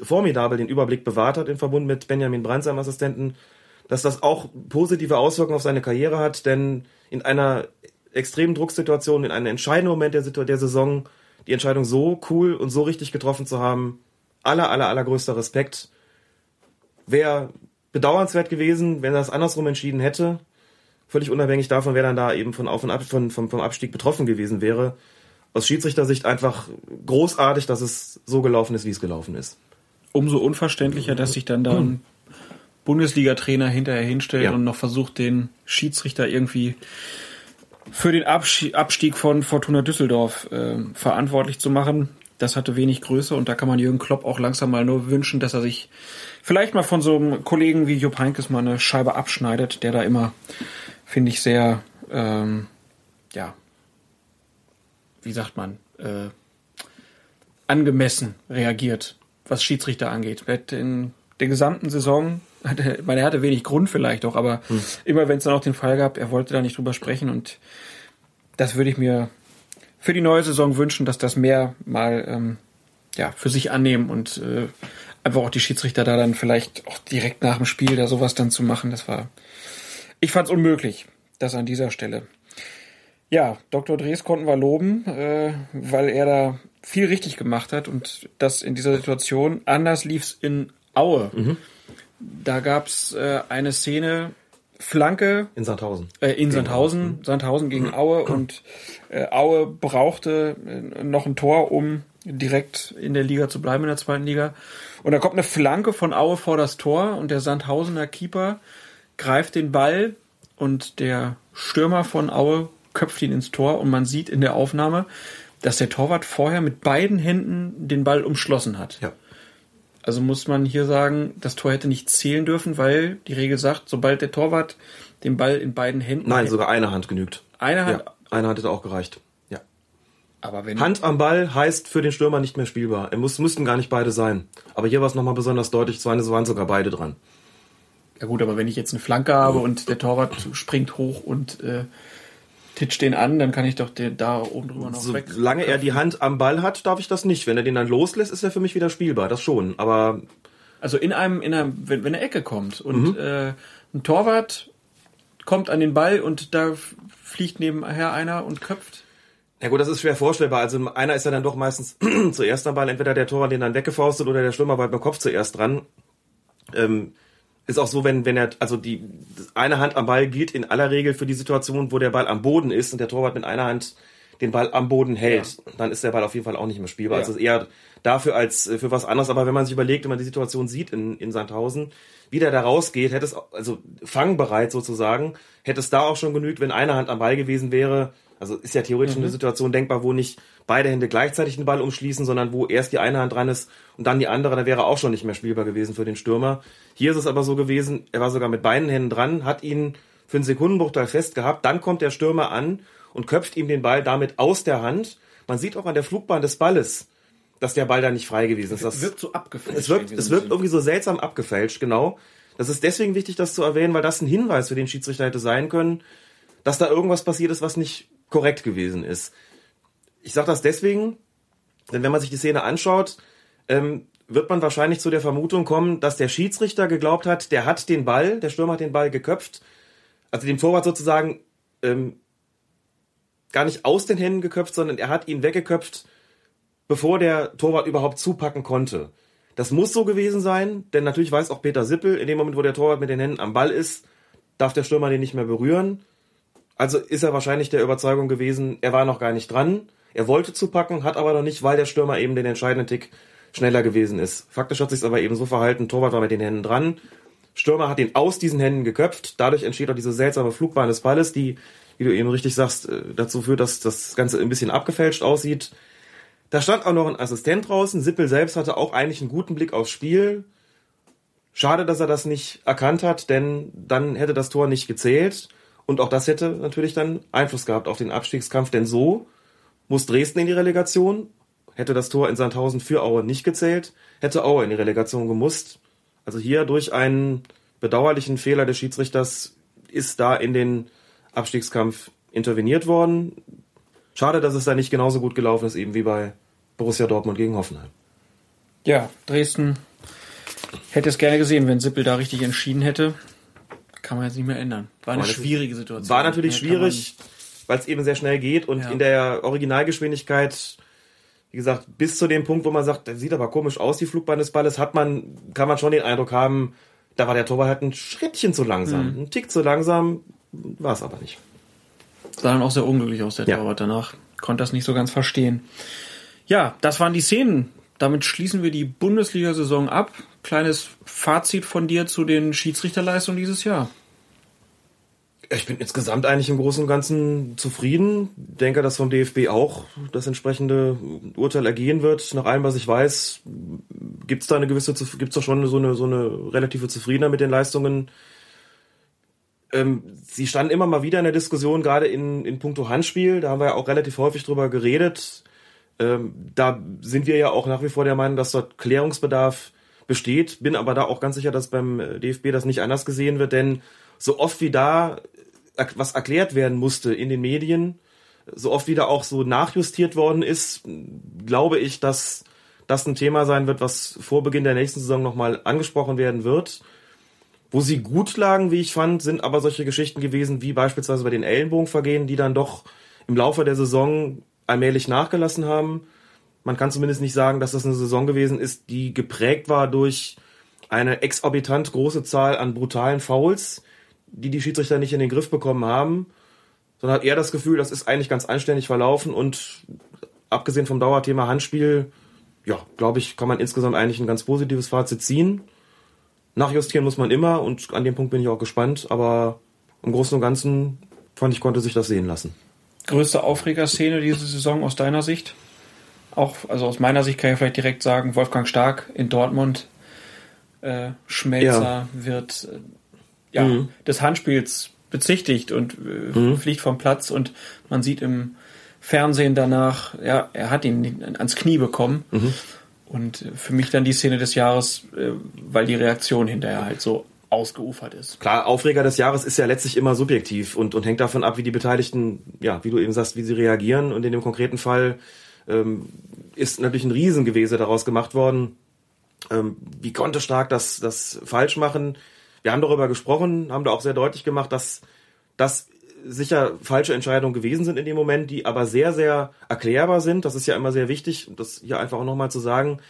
formidabel den Überblick bewahrt hat, in Verbund mit Benjamin Brandt, seinem Assistenten, dass das auch positive Auswirkungen auf seine Karriere hat, denn in einer extremen Drucksituation, in einem entscheidenden Moment der, der Saison, die Entscheidung so cool und so richtig getroffen zu haben, aller, aller, allergrößter Respekt. Wäre bedauernswert gewesen, wenn er das andersrum entschieden hätte. Völlig unabhängig davon, wer dann da eben von Auf und Ab, von, vom, vom Abstieg betroffen gewesen wäre. Aus Schiedsrichtersicht einfach großartig, dass es so gelaufen ist, wie es gelaufen ist. Umso unverständlicher, dass sich dann da ein Bundesliga-Trainer hinterher hinstellt Ja. und noch versucht, den Schiedsrichter irgendwie für den Abstieg von Fortuna Düsseldorf äh, verantwortlich zu machen. Das hatte wenig Größe und da kann man Jürgen Klopp auch langsam mal nur wünschen, dass er sich vielleicht mal von so einem Kollegen wie Jupp Heynckes mal eine Scheibe abschneidet, der da immer, finde ich, sehr, ähm, ja, wie sagt man, äh, angemessen reagiert, was Schiedsrichter angeht. In der gesamten Saison, hatte, ich meine, er hatte wenig Grund vielleicht auch, aber immer wenn es dann auch den Fall gab, er wollte da nicht drüber sprechen und das würde ich mir für die neue Saison wünschen, dass das mehr mal ähm, ja, für sich annehmen und äh, einfach auch die Schiedsrichter da dann vielleicht auch direkt nach dem Spiel da sowas dann zu machen. Das war, ich fand es unmöglich, das an dieser Stelle. Ja, Dr. Drees konnten wir loben, äh, weil er da viel richtig gemacht hat und das in dieser Situation. Anders lief's in Aue. Da gab's äh, eine Szene, Flanke In Sandhausen. äh, in Sandhausen, Sandhausen gegen Aue und äh, Aue brauchte äh, noch ein Tor, um direkt in der Liga zu bleiben, in der zweiten Liga. Und da kommt eine Flanke von Aue vor das Tor und der Sandhausener Keeper greift den Ball und der Stürmer von Aue köpft ihn ins Tor und man sieht in der Aufnahme, dass der Torwart vorher mit beiden Händen den Ball umschlossen hat. Ja. Also muss man hier sagen, das Tor hätte nicht zählen dürfen, weil die Regel sagt, sobald der Torwart den Ball in beiden Händen Nein, hält- sogar eine Hand genügt. eine Hand, Ja, eine Hand hätte auch gereicht. Aber wenn Hand am Ball heißt für den Stürmer nicht mehr spielbar. Er muss, müssten gar nicht beide sein. Aber hier war es nochmal besonders deutlich, es waren sogar beide dran. ja gut, aber wenn ich jetzt eine Flanke habe und der Torwart springt hoch und äh, titscht den an, dann kann ich doch den da oben drüber noch weg. Solange er die Hand am Ball hat, darf ich das nicht. Wenn er den dann loslässt, ist er für mich wieder spielbar. Das schon. Aber Also in einem, in einem, wenn, wenn eine Ecke kommt und äh, ein Torwart kommt an den Ball und da fliegt nebenher einer und köpft. Ja gut, das ist schwer vorstellbar. Also einer ist ja dann doch meistens zuerst am Ball. Entweder der Torwart den dann weggefaustet oder der Stürmer war mit dem Kopf zuerst dran. Ähm, ist auch so, wenn, wenn er, also die eine Hand am Ball gilt in aller Regel für die Situation, wo der Ball am Boden ist und der Torwart mit einer Hand den Ball am Boden hält, dann ist der Ball auf jeden Fall auch nicht mehr spielbar. Ja. Also eher dafür als äh, für was anderes. Aber wenn man sich überlegt, wenn man die Situation sieht in, in Sandhausen, wie der da rausgeht, hätte es, also fangbereit sozusagen, hätte es da auch schon genügt, wenn eine Hand am Ball gewesen wäre. Also ist ja theoretisch eine Situation denkbar, wo nicht beide Hände gleichzeitig den Ball umschließen, sondern wo erst die eine Hand dran ist und dann die andere, da wäre auch schon nicht mehr spielbar gewesen für den Stürmer. Hier ist es aber so gewesen, er war sogar mit beiden Händen dran, hat ihn für einen Sekundenbruchteil fest gehabt, dann kommt der Stürmer an und köpft ihm den Ball damit aus der Hand. Man sieht auch an der Flugbahn des Balles, dass der Ball da nicht frei gewesen ist. Das wirkt so abgefälscht. es wirkt, irgendwie es wirkt irgendwie so seltsam abgefälscht, genau. Das ist deswegen wichtig, das zu erwähnen, weil das ein Hinweis für den Schiedsrichter hätte sein können, dass da irgendwas passiert ist, was nicht korrekt gewesen ist. Ich sage das deswegen, denn wenn man sich die Szene anschaut, ähm, wird man wahrscheinlich zu der Vermutung kommen, dass der Schiedsrichter geglaubt hat, der hat den Ball, der Stürmer hat den Ball geköpft, also dem Torwart sozusagen ähm, gar nicht aus den Händen geköpft, sondern er hat ihn weggeköpft, bevor der Torwart überhaupt zupacken konnte. Das muss so gewesen sein, denn natürlich weiß auch Peter Sippel, in dem Moment, wo der Torwart mit den Händen am Ball ist, darf der Stürmer den nicht mehr berühren. Also ist er wahrscheinlich der Überzeugung gewesen, er war noch gar nicht dran. Er wollte zupacken, hat aber noch nicht, weil der Stürmer eben den entscheidenden Tick schneller gewesen ist. Faktisch hat sich aber eben so verhalten, Torwart war mit den Händen dran. Stürmer hat ihn aus diesen Händen geköpft. Dadurch entsteht auch diese seltsame Flugbahn des Balles, die, wie du eben richtig sagst, äh, dazu führt, dass das Ganze ein bisschen abgefälscht aussieht. Da stand auch noch ein Assistent draußen. Sippel selbst hatte auch eigentlich einen guten Blick aufs Spiel. Schade, dass er das nicht erkannt hat, denn dann hätte das Tor nicht gezählt. Und auch das hätte natürlich dann Einfluss gehabt auf den Abstiegskampf, denn so muss Dresden in die Relegation. Hätte das Tor in Sandhausen für Aue nicht gezählt, hätte Aue in die Relegation gemusst. Also hier durch einen bedauerlichen Fehler des Schiedsrichters ist da in den Abstiegskampf interveniert worden. Schade, dass es da nicht genauso gut gelaufen ist, eben wie bei Borussia Dortmund gegen Hoffenheim. Ja, Dresden hätte es gerne gesehen, wenn Sippel da richtig entschieden hätte. Kann man jetzt nicht mehr ändern. War eine War schwierige Situation. War natürlich Ja, schwierig, weil es eben sehr schnell geht und Ja. in der Originalgeschwindigkeit, wie gesagt, bis zu dem Punkt, wo man sagt, das sieht aber komisch aus, die Flugbahn des Balles, hat man, kann man schon den Eindruck haben, da war der Torwart halt ein Schrittchen zu langsam, Mhm. ein Tick zu langsam, war es aber nicht. Sah dann auch sehr unglücklich aus, der Ja. Torwart danach. Konnte das nicht so ganz verstehen. Ja, das waren die Szenen. Damit schließen wir die Bundesliga-Saison ab. Kleines Fazit von dir zu den Schiedsrichterleistungen dieses Jahr. Ich bin insgesamt eigentlich im Großen und Ganzen zufrieden. Denke, dass vom DFB auch das entsprechende Urteil ergehen wird. Nach allem, was ich weiß, gibt's da eine gewisse, gibt's doch schon so eine, so eine relative Zufriedenheit mit den Leistungen. Ähm, sie standen immer mal wieder in der Diskussion, gerade in, in puncto Handspiel. Da haben wir ja auch relativ häufig drüber geredet. Ähm, da sind wir ja auch nach wie vor der Meinung, dass dort Klärungsbedarf besteht. Bin aber da auch ganz sicher, dass beim äh, DFB das nicht anders gesehen wird, denn so oft wie da er- was erklärt werden musste in den Medien, so oft wie da auch so nachjustiert worden ist, glaube ich, dass das ein Thema sein wird, was vor Beginn der nächsten Saison nochmal angesprochen werden wird. Wo sie gut lagen, wie ich fand, sind aber solche Geschichten gewesen, wie beispielsweise bei den Ellenbogenvergehen, die dann doch im Laufe der Saison allmählich nachgelassen haben. Man kann zumindest nicht sagen, dass das eine Saison gewesen ist, die geprägt war durch eine exorbitant große Zahl an brutalen Fouls, die die Schiedsrichter nicht in den Griff bekommen haben, sondern hat eher das Gefühl, das ist eigentlich ganz anständig verlaufen und abgesehen vom Dauerthema Handspiel, ja, glaube ich, kann man insgesamt eigentlich ein ganz positives Fazit ziehen. Nachjustieren muss man immer und an dem Punkt bin ich auch gespannt, aber im Großen und Ganzen fand ich, konnte sich das sehen lassen. Größte Aufregerszene diese Saison aus deiner Sicht? Auch, also aus meiner Sicht kann ich vielleicht direkt sagen, Wolfgang Stark in Dortmund. Äh, Schmelzer wird äh, ja, Mhm. des Handspiels bezichtigt und äh, fliegt vom Platz und man sieht im Fernsehen danach, ja, er hat ihn ans Knie bekommen. Und äh, für mich dann die Szene des Jahres, äh, weil die Reaktion hinterher halt so ausgeufert ist. Klar, Aufreger des Jahres ist ja letztlich immer subjektiv und, und hängt davon ab, wie die Beteiligten, ja, wie du eben sagst, wie sie reagieren. Und in dem konkreten Fall ähm, ist natürlich ein Riesengewese daraus gemacht worden. Ähm, wie konnte Stark das, das falsch machen? Wir haben darüber gesprochen, haben da auch sehr deutlich gemacht, dass das sicher falsche Entscheidungen gewesen sind in dem Moment, die aber sehr, sehr erklärbar sind. Das ist ja immer sehr wichtig, das hier einfach auch nochmal zu sagen.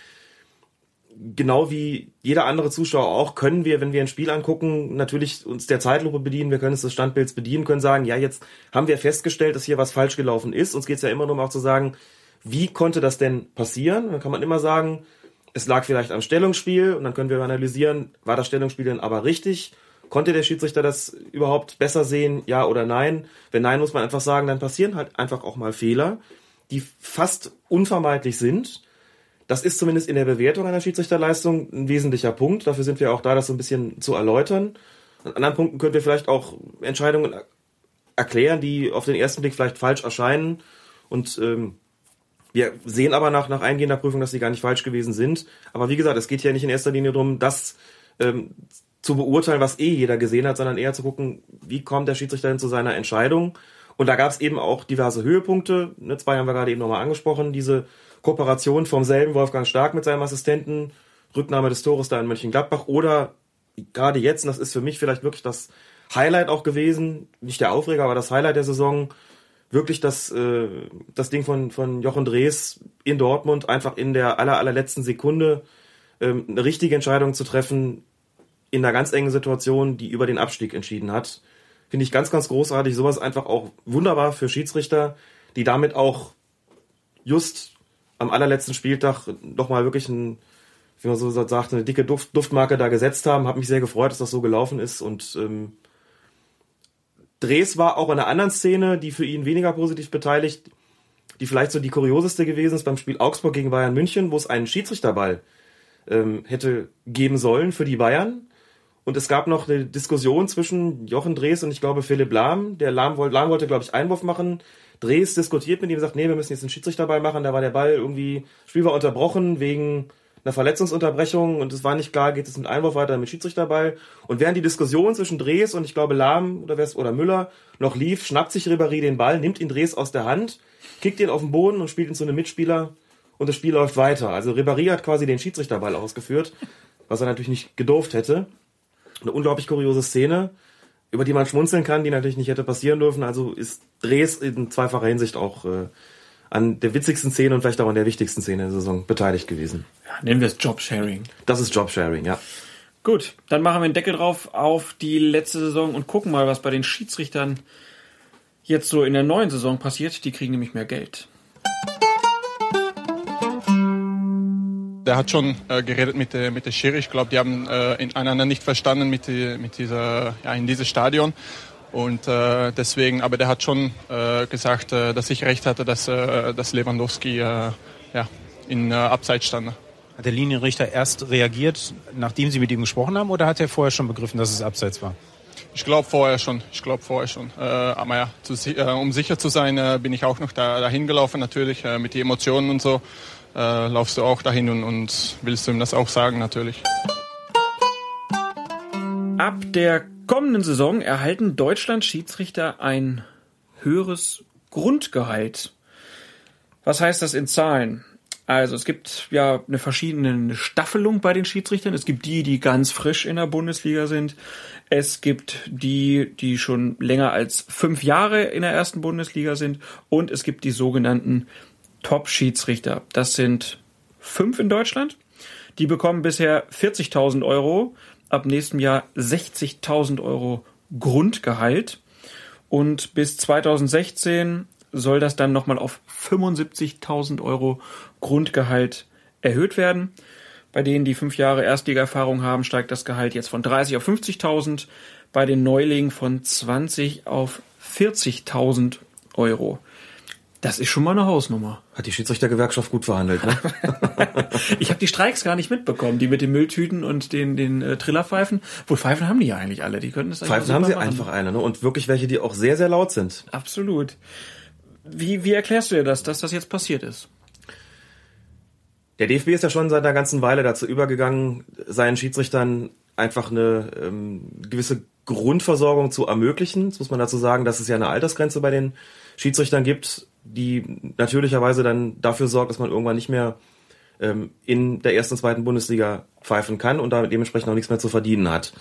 Genau wie jeder andere Zuschauer auch, können wir, wenn wir ein Spiel angucken, natürlich uns der Zeitlupe bedienen, wir können uns des Standbilds bedienen, können sagen, ja, jetzt haben wir festgestellt, dass hier was falsch gelaufen ist. Uns geht es ja immer nur um auch zu sagen, wie konnte das denn passieren? Dann kann man immer sagen, es lag vielleicht am Stellungsspiel und dann können wir analysieren, war das Stellungsspiel denn aber richtig? Konnte der Schiedsrichter das überhaupt besser sehen, ja oder nein? Wenn nein, muss man einfach sagen, dann passieren halt einfach auch mal Fehler, die fast unvermeidlich sind. Das ist zumindest in der Bewertung einer Schiedsrichterleistung ein wesentlicher Punkt. Dafür sind wir auch da, das so ein bisschen zu erläutern. An anderen Punkten können wir vielleicht auch Entscheidungen erklären, die auf den ersten Blick vielleicht falsch erscheinen. Und ähm, wir sehen aber nach, nach eingehender Prüfung, dass sie gar nicht falsch gewesen sind. Aber wie gesagt, es geht ja nicht in erster Linie darum, das ähm, zu beurteilen, was eh jeder gesehen hat, sondern eher zu gucken, wie kommt der Schiedsrichter denn zu seiner Entscheidung. Und da gab es eben auch diverse Höhepunkte. Ne, zwei haben wir gerade eben nochmal angesprochen. Diese Kooperation vom selben Wolfgang Stark mit seinem Assistenten, Rücknahme des Tores da in Mönchengladbach oder gerade jetzt, und das ist für mich vielleicht wirklich das Highlight auch gewesen, nicht der Aufreger, aber das Highlight der Saison, wirklich das, äh, das Ding von, von Jochen Drees in Dortmund einfach in der aller, allerletzten Sekunde ähm, eine richtige Entscheidung zu treffen in einer ganz engen Situation, die über den Abstieg entschieden hat. Finde ich ganz, ganz großartig. Sowas einfach auch wunderbar für Schiedsrichter, die damit auch just am allerletzten Spieltag nochmal wirklich ein, wie man so sagt, eine dicke Duft, Duftmarke da gesetzt haben. Hat mich sehr gefreut, dass das so gelaufen ist und ähm, Dres war auch in einer anderen Szene, die für ihn weniger positiv beteiligt, die vielleicht so die kurioseste gewesen ist beim Spiel Augsburg gegen Bayern München, wo es einen Schiedsrichterball ähm, hätte geben sollen für die Bayern. Und es gab noch eine Diskussion zwischen Jochen Drees und ich glaube Philipp Lahm. Der Lahm, wollte, Lahm wollte, glaube ich, Einwurf machen. Drees diskutiert mit ihm, sagt, nee, wir müssen jetzt einen Schiedsrichterball machen. Da war der Ball irgendwie, Spiel war unterbrochen wegen einer Verletzungsunterbrechung und es war nicht klar, geht es mit Einwurf weiter mit Schiedsrichterball. Und während die Diskussion zwischen Drees und ich glaube Lahm oder, oder Müller noch lief, schnappt sich Ribéry den Ball, nimmt ihn Drees aus der Hand, kickt ihn auf den Boden und spielt ihn zu einem Mitspieler und das Spiel läuft weiter. Also Ribéry hat quasi den Schiedsrichterball ausgeführt, was er natürlich nicht gedurft hätte. Eine unglaublich kuriose Szene, über die man schmunzeln kann, die natürlich nicht hätte passieren dürfen. Also ist Drees in zweifacher Hinsicht auch äh, an der witzigsten Szene und vielleicht auch an der wichtigsten Szene der Saison beteiligt gewesen. Ja, nennen wir es Jobsharing. Das ist Jobsharing, ja. Gut, dann machen wir einen Deckel drauf auf die letzte Saison und gucken mal, was bei den Schiedsrichtern jetzt so in der neuen Saison passiert. Die kriegen nämlich mehr Geld. Der hat schon äh, geredet mit der, mit der Schiri. Ich glaube, die haben äh, einander nicht verstanden mit, die, mit dieser, ja, in diesem Stadion. Und äh, deswegen, aber der hat schon äh, gesagt, äh, dass ich recht hatte, dass, äh, dass Lewandowski äh, ja, in äh, Abseits stand. Hat der Linienrichter erst reagiert, nachdem Sie mit ihm gesprochen haben, oder hat er vorher schon begriffen, dass es Abseits war? Ich glaube vorher schon. Ich glaube vorher schon. Äh, aber ja, zu, äh, um sicher zu sein, äh, bin ich auch noch da, dahin gelaufen, natürlich, äh, mit den Emotionen und so. Äh, laufst du auch dahin und, und willst du ihm das auch sagen, natürlich. Ab der kommenden Saison erhalten Deutschland-Schiedsrichter ein höheres Grundgehalt. Was heißt das in Zahlen? Also es gibt ja eine verschiedene Staffelung bei den Schiedsrichtern. Es gibt die, die ganz frisch in der Bundesliga sind. Es gibt die, die schon länger als fünf Jahre in der ersten Bundesliga sind. Und es gibt die sogenannten Top-Schiedsrichter. Das sind fünf in Deutschland. Die bekommen bisher 40.000 Euro ab nächstem Jahr 60.000 Euro Grundgehalt und bis 2016 soll das dann nochmal auf 75.000 Euro Grundgehalt erhöht werden. Bei denen, die fünf Jahre Erstliga-Erfahrung haben, steigt das Gehalt jetzt von 30 auf 50.000, bei den Neulingen von 20 auf 40.000 Euro. Das ist schon mal eine Hausnummer. Hat die Schiedsrichtergewerkschaft gut verhandelt, ne? ich habe die Streiks gar nicht mitbekommen, die mit den Mülltüten und den, den äh, Trillerpfeifen. Wohl Pfeifen haben die ja eigentlich alle, die könnten es Pfeifen haben sie machen. einfach eine, ne? Und wirklich welche, die auch sehr, sehr laut sind. Absolut. Wie, wie erklärst du dir das, dass das jetzt passiert ist? Der DFB ist ja schon seit einer ganzen Weile dazu übergegangen, seinen Schiedsrichtern einfach eine ähm, gewisse Grundversorgung zu ermöglichen. Jetzt muss man dazu sagen, dass es ja eine Altersgrenze bei den Schiedsrichtern gibt, die natürlicherweise dann dafür sorgt, dass man irgendwann nicht mehr ähm, in der ersten, zweiten Bundesliga pfeifen kann und da dementsprechend auch nichts mehr zu verdienen hat.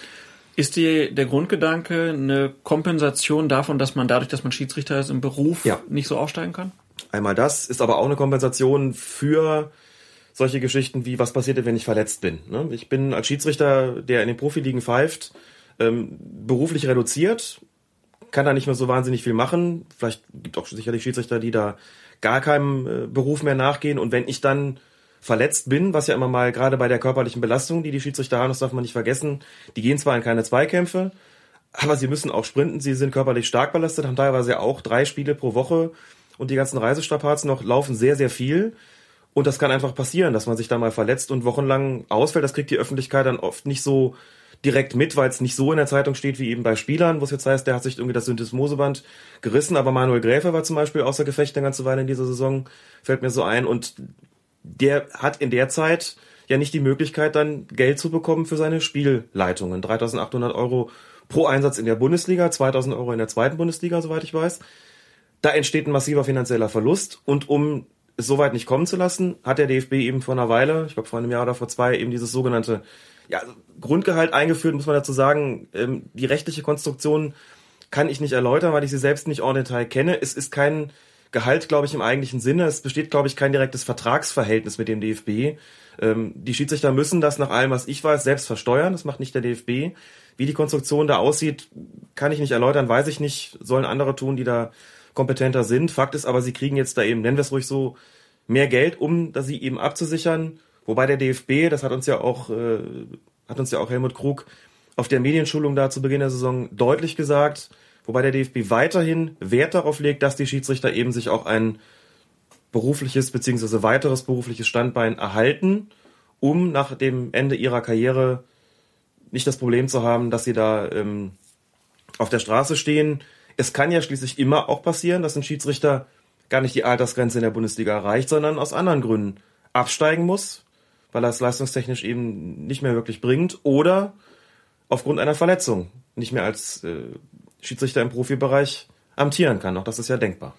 Ist die, der Grundgedanke eine Kompensation davon, dass man dadurch, dass man Schiedsrichter ist, im Beruf ja. nicht so aufsteigen kann? Einmal das, ist aber auch eine Kompensation für solche Geschichten wie, was passiert, wenn ich verletzt bin. Ne? Ich bin als Schiedsrichter, der in den Profiligen pfeift, ähm, beruflich reduziert, kann da nicht mehr so wahnsinnig viel machen. Vielleicht gibt auch sicherlich Schiedsrichter, die da gar keinem äh, Beruf mehr nachgehen. Und wenn ich dann verletzt bin, was ja immer mal gerade bei der körperlichen Belastung, die die Schiedsrichter haben, das darf man nicht vergessen, die gehen zwar in keine Zweikämpfe, aber sie müssen auch sprinten, sie sind körperlich stark belastet, haben teilweise auch drei Spiele pro Woche und die ganzen Reisestrapazen noch laufen sehr, sehr viel. Und das kann einfach passieren, dass man sich da mal verletzt und wochenlang ausfällt. Das kriegt die Öffentlichkeit dann oft nicht so direkt mit, weil es nicht so in der Zeitung steht wie eben bei Spielern, wo es jetzt heißt, der hat sich irgendwie das Syndesmoseband gerissen, aber Manuel Gräfe war zum Beispiel außer Gefecht eine ganze Weile in dieser Saison, fällt mir so ein und der hat in der Zeit ja nicht die Möglichkeit, dann Geld zu bekommen für seine Spielleitungen. 3800 Euro pro Einsatz in der Bundesliga, 2000 Euro in der zweiten Bundesliga, soweit ich weiß. Da entsteht ein massiver finanzieller Verlust und um es soweit nicht kommen zu lassen, hat der DFB eben vor einer Weile, ich glaube vor einem Jahr oder vor zwei, eben dieses sogenannte ja, Grundgehalt eingeführt, muss man dazu sagen. Ähm, die rechtliche Konstruktion kann ich nicht erläutern, weil ich sie selbst nicht en Detail kenne. Es ist kein Gehalt, glaube ich, im eigentlichen Sinne. Es besteht, glaube ich, kein direktes Vertragsverhältnis mit dem DFB. Ähm, die Schiedsrichter müssen das nach allem, was ich weiß, selbst versteuern. Das macht nicht der DFB. Wie die Konstruktion da aussieht, kann ich nicht erläutern, weiß ich nicht. Sollen andere tun, die da kompetenter sind. Fakt ist aber, sie kriegen jetzt da eben, nennen wir es ruhig so, mehr Geld, um da sie eben abzusichern. Wobei der DFB, das hat uns ja auch, äh, hat uns ja auch Helmut Krug auf der Medienschulung da zu Beginn der Saison deutlich gesagt, wobei der DFB weiterhin Wert darauf legt, dass die Schiedsrichter eben sich auch ein berufliches beziehungsweise weiteres berufliches Standbein erhalten, um nach dem Ende ihrer Karriere nicht das Problem zu haben, dass sie da ähm, auf der Straße stehen. Es kann ja schließlich immer auch passieren, dass ein Schiedsrichter gar nicht die Altersgrenze in der Bundesliga erreicht, sondern aus anderen Gründen absteigen muss, weil er es leistungstechnisch eben nicht mehr wirklich bringt oder aufgrund einer Verletzung nicht mehr als äh, Schiedsrichter im Profibereich amtieren kann. Auch das ist ja denkbar.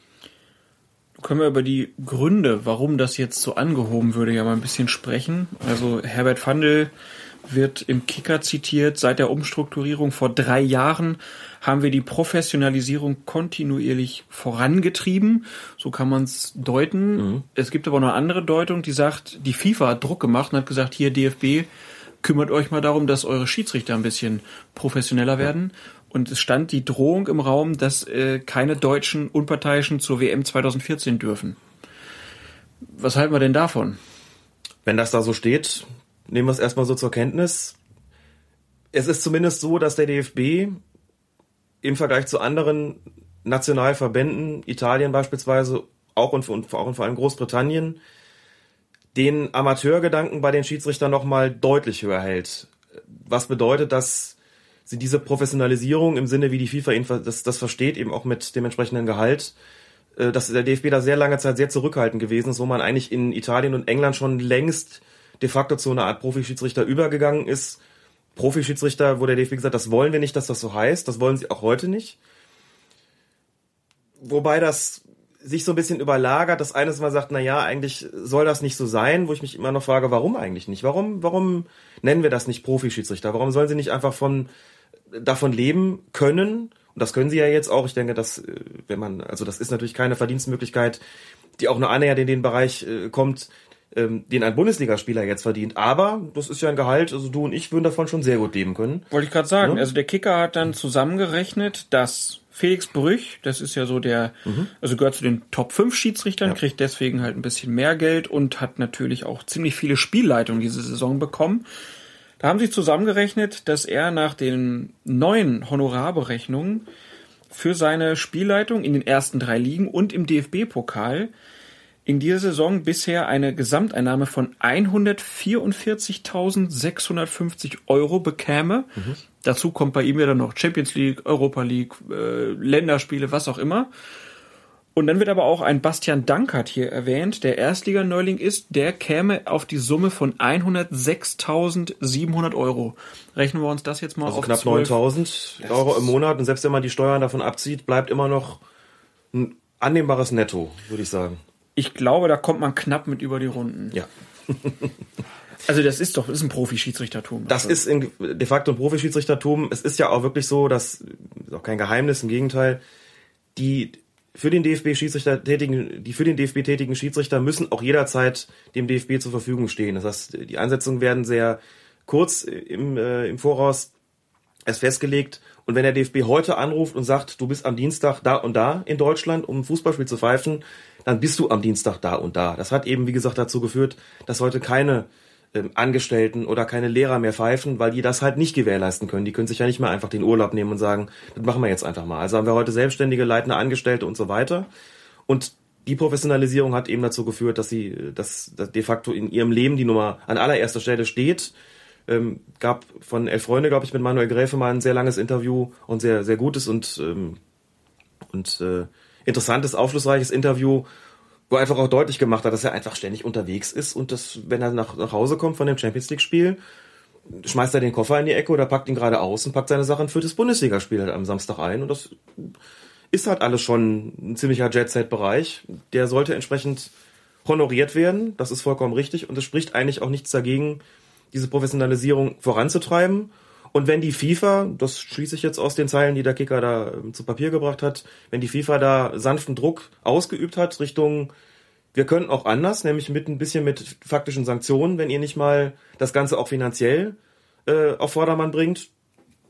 Können wir über die Gründe, warum das jetzt so angehoben würde, ja mal ein bisschen sprechen. Also Herbert Fandel wird im Kicker zitiert. Seit der Umstrukturierung vor drei Jahren haben wir die Professionalisierung kontinuierlich vorangetrieben. So kann man es deuten. Mhm. Es gibt aber noch eine andere Deutung, die sagt, die FIFA hat Druck gemacht und hat gesagt, hier DFB, kümmert euch mal darum, dass eure Schiedsrichter ein bisschen professioneller werden. Und es stand die Drohung im Raum, dass äh, keine deutschen Unparteiischen zur WM 2014 dürfen. Was halten wir denn davon? Wenn das da so steht, nehmen wir es erstmal so zur Kenntnis. Es ist zumindest so, dass der DFB im Vergleich zu anderen Nationalverbänden, Italien beispielsweise, auch und, und auch und vor allem Großbritannien, den Amateurgedanken bei den Schiedsrichtern nochmal deutlich höher hält. Was bedeutet, dass sie diese Professionalisierung im Sinne, wie die FIFA das, das versteht, eben auch mit dem entsprechenden Gehalt, äh, dass der DFB da sehr lange Zeit sehr zurückhaltend gewesen ist, wo man eigentlich in Italien und England schon längst de facto zu einer Art Profischiedsrichter übergegangen ist. Profischiedsrichter, wo der DFB gesagt, das wollen wir nicht, dass das so heißt, das wollen sie auch heute nicht. Wobei das sich so ein bisschen überlagert, dass eines mal sagt, na ja, eigentlich soll das nicht so sein, wo ich mich immer noch frage, warum eigentlich nicht? Warum, warum nennen wir das nicht Profischiedsrichter? Warum sollen sie nicht einfach von davon leben können. Und das können sie ja jetzt auch. Ich denke, dass, äh, wenn man, also das ist natürlich keine Verdienstmöglichkeit, die auch nur annähernd in den Bereich äh, kommt, ähm, den ein Bundesligaspieler jetzt verdient. Aber das ist ja ein Gehalt, also du und ich würden davon schon sehr gut leben können. Wollte ich gerade sagen. Ja? Ne? Also der Kicker hat dann zusammengerechnet, dass Felix Brüch, das ist ja so der, mhm. also gehört zu den Top 5 Schiedsrichtern, ja. kriegt deswegen halt ein bisschen mehr Geld und hat natürlich auch ziemlich viele Spielleitungen diese Saison bekommen. Da haben sie zusammengerechnet, dass er nach den neuen Honorarberechnungen für seine Spielleitung in den ersten drei Ligen und im DFB-Pokal in dieser Saison bisher eine Gesamteinnahme von 144.650 Euro bekäme. Mhm. Dazu kommt bei ihm ja dann noch Champions League, Europa League, äh, Länderspiele, was auch immer. Und dann wird aber auch ein Bastian Dankert hier erwähnt, der Erstliganeuling ist, der käme auf die Summe von 106.700 Euro. Rechnen wir uns das jetzt mal also auf knapp 9.000 Euro im Monat und selbst wenn man die Steuern davon abzieht, bleibt immer noch ein annehmbares Netto, würde ich sagen. Ich glaube, da kommt man knapp mit über die Runden. Ja. Also das ist doch, das ist ein Profi-Schiedsrichtertum. Das ist in, de facto ein Profi-Schiedsrichtertum. Es ist ja auch wirklich so, dass, ist auch kein Geheimnis, im Gegenteil, die für den DFB Schiedsrichter tätigen, die für den DFB tätigen Schiedsrichter müssen auch jederzeit dem DFB zur Verfügung stehen. Das heißt, die Einsetzungen werden sehr kurz im, äh, im Voraus erst festgelegt. Und wenn der DFB heute anruft und sagt, du bist am Dienstag da und da in Deutschland, um ein Fußballspiel zu pfeifen, dann bist du am Dienstag da und da. Das hat eben, wie gesagt, dazu geführt, dass heute keine ähm, Angestellten oder keine Lehrer mehr pfeifen, weil die das halt nicht gewährleisten können. Die können sich ja nicht mehr einfach den Urlaub nehmen und sagen, das machen wir jetzt einfach mal. Also haben wir heute selbstständige, leitende Angestellte und so weiter. Und die Professionalisierung hat eben dazu geführt, dass sie dass, dass de facto in ihrem Leben die Nummer an allererster Stelle steht. Ähm, gab von Elf Freunde, glaube ich, mit Manuel Gräfe mal ein sehr langes Interview und sehr, sehr gutes und, ähm, und äh, interessantes, aufschlussreiches Interview, wo er einfach auch deutlich gemacht hat, dass er einfach ständig unterwegs ist und dass, wenn er nach, nach Hause kommt von dem Champions League-Spiel, schmeißt er den Koffer in die Ecke oder packt ihn gerade aus und packt seine Sachen für das Bundesligaspiel halt am Samstag ein. Und das ist halt alles schon ein ziemlicher Jet-Set-Bereich. Der sollte entsprechend honoriert werden. Das ist vollkommen richtig. Und es spricht eigentlich auch nichts dagegen, diese Professionalisierung voranzutreiben. Und wenn die FIFA, das schließe ich jetzt aus den Zeilen, die der Kicker da ähm, zu Papier gebracht hat, wenn die FIFA da sanften Druck ausgeübt hat Richtung, wir können auch anders, nämlich mit ein bisschen mit faktischen Sanktionen, wenn ihr nicht mal das Ganze auch finanziell äh, auf Vordermann bringt,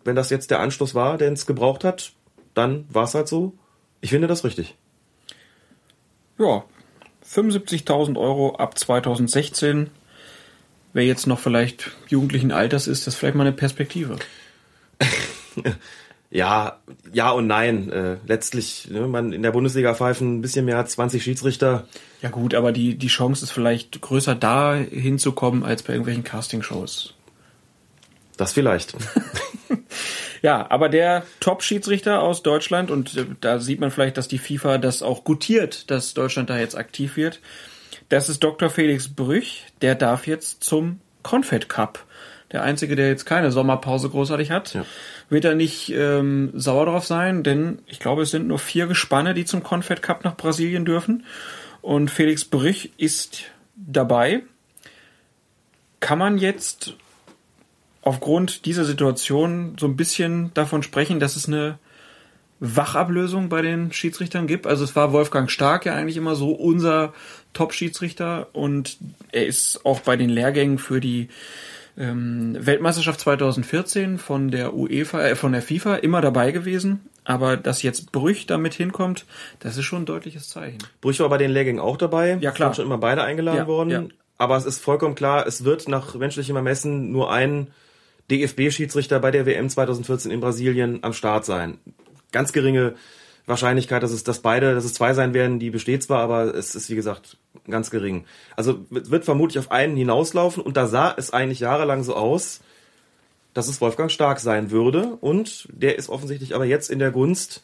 wenn das jetzt der Anschluss war, der es gebraucht hat, dann war es halt so. Ich finde das richtig. Ja, 75.000 Euro ab 2016 wer jetzt noch vielleicht jugendlichen Alters ist, das ist vielleicht mal eine Perspektive. ja, ja und nein. Äh, letztlich, ne, man in der Bundesliga pfeifen ein bisschen mehr als 20 Schiedsrichter. Ja gut, aber die, die Chance ist vielleicht größer, da hinzukommen, als bei irgendwelchen Castingshows. Das vielleicht. ja, aber der Top-Schiedsrichter aus Deutschland, und äh, da sieht man vielleicht, dass die FIFA das auch gutiert, dass Deutschland da jetzt aktiv wird, das ist Dr. Felix Brüch, der darf jetzt zum Confed Cup. Der einzige, der jetzt keine Sommerpause großartig hat, ja. wird er nicht ähm, sauer drauf sein, denn ich glaube, es sind nur vier Gespanne, die zum Confed Cup nach Brasilien dürfen. Und Felix Brüch ist dabei. Kann man jetzt aufgrund dieser Situation so ein bisschen davon sprechen, dass es eine Wachablösung bei den Schiedsrichtern gibt. Also es war Wolfgang Stark ja eigentlich immer so unser Top-Schiedsrichter und er ist auch bei den Lehrgängen für die ähm, Weltmeisterschaft 2014 von der UEFA, äh, von der FIFA immer dabei gewesen. Aber dass jetzt Brüch damit hinkommt, das ist schon ein deutliches Zeichen. Brüch war bei den Lehrgängen auch dabei. Ja, klar. Sind schon immer beide eingeladen ja, worden. Ja. Aber es ist vollkommen klar, es wird nach menschlichem Ermessen nur ein DFB-Schiedsrichter bei der WM 2014 in Brasilien am Start sein. Ganz geringe Wahrscheinlichkeit, dass es dass beide, dass es zwei sein werden, die besteht zwar, aber es ist wie gesagt ganz gering. Also wird vermutlich auf einen hinauslaufen und da sah es eigentlich jahrelang so aus, dass es Wolfgang Stark sein würde und der ist offensichtlich aber jetzt in der Gunst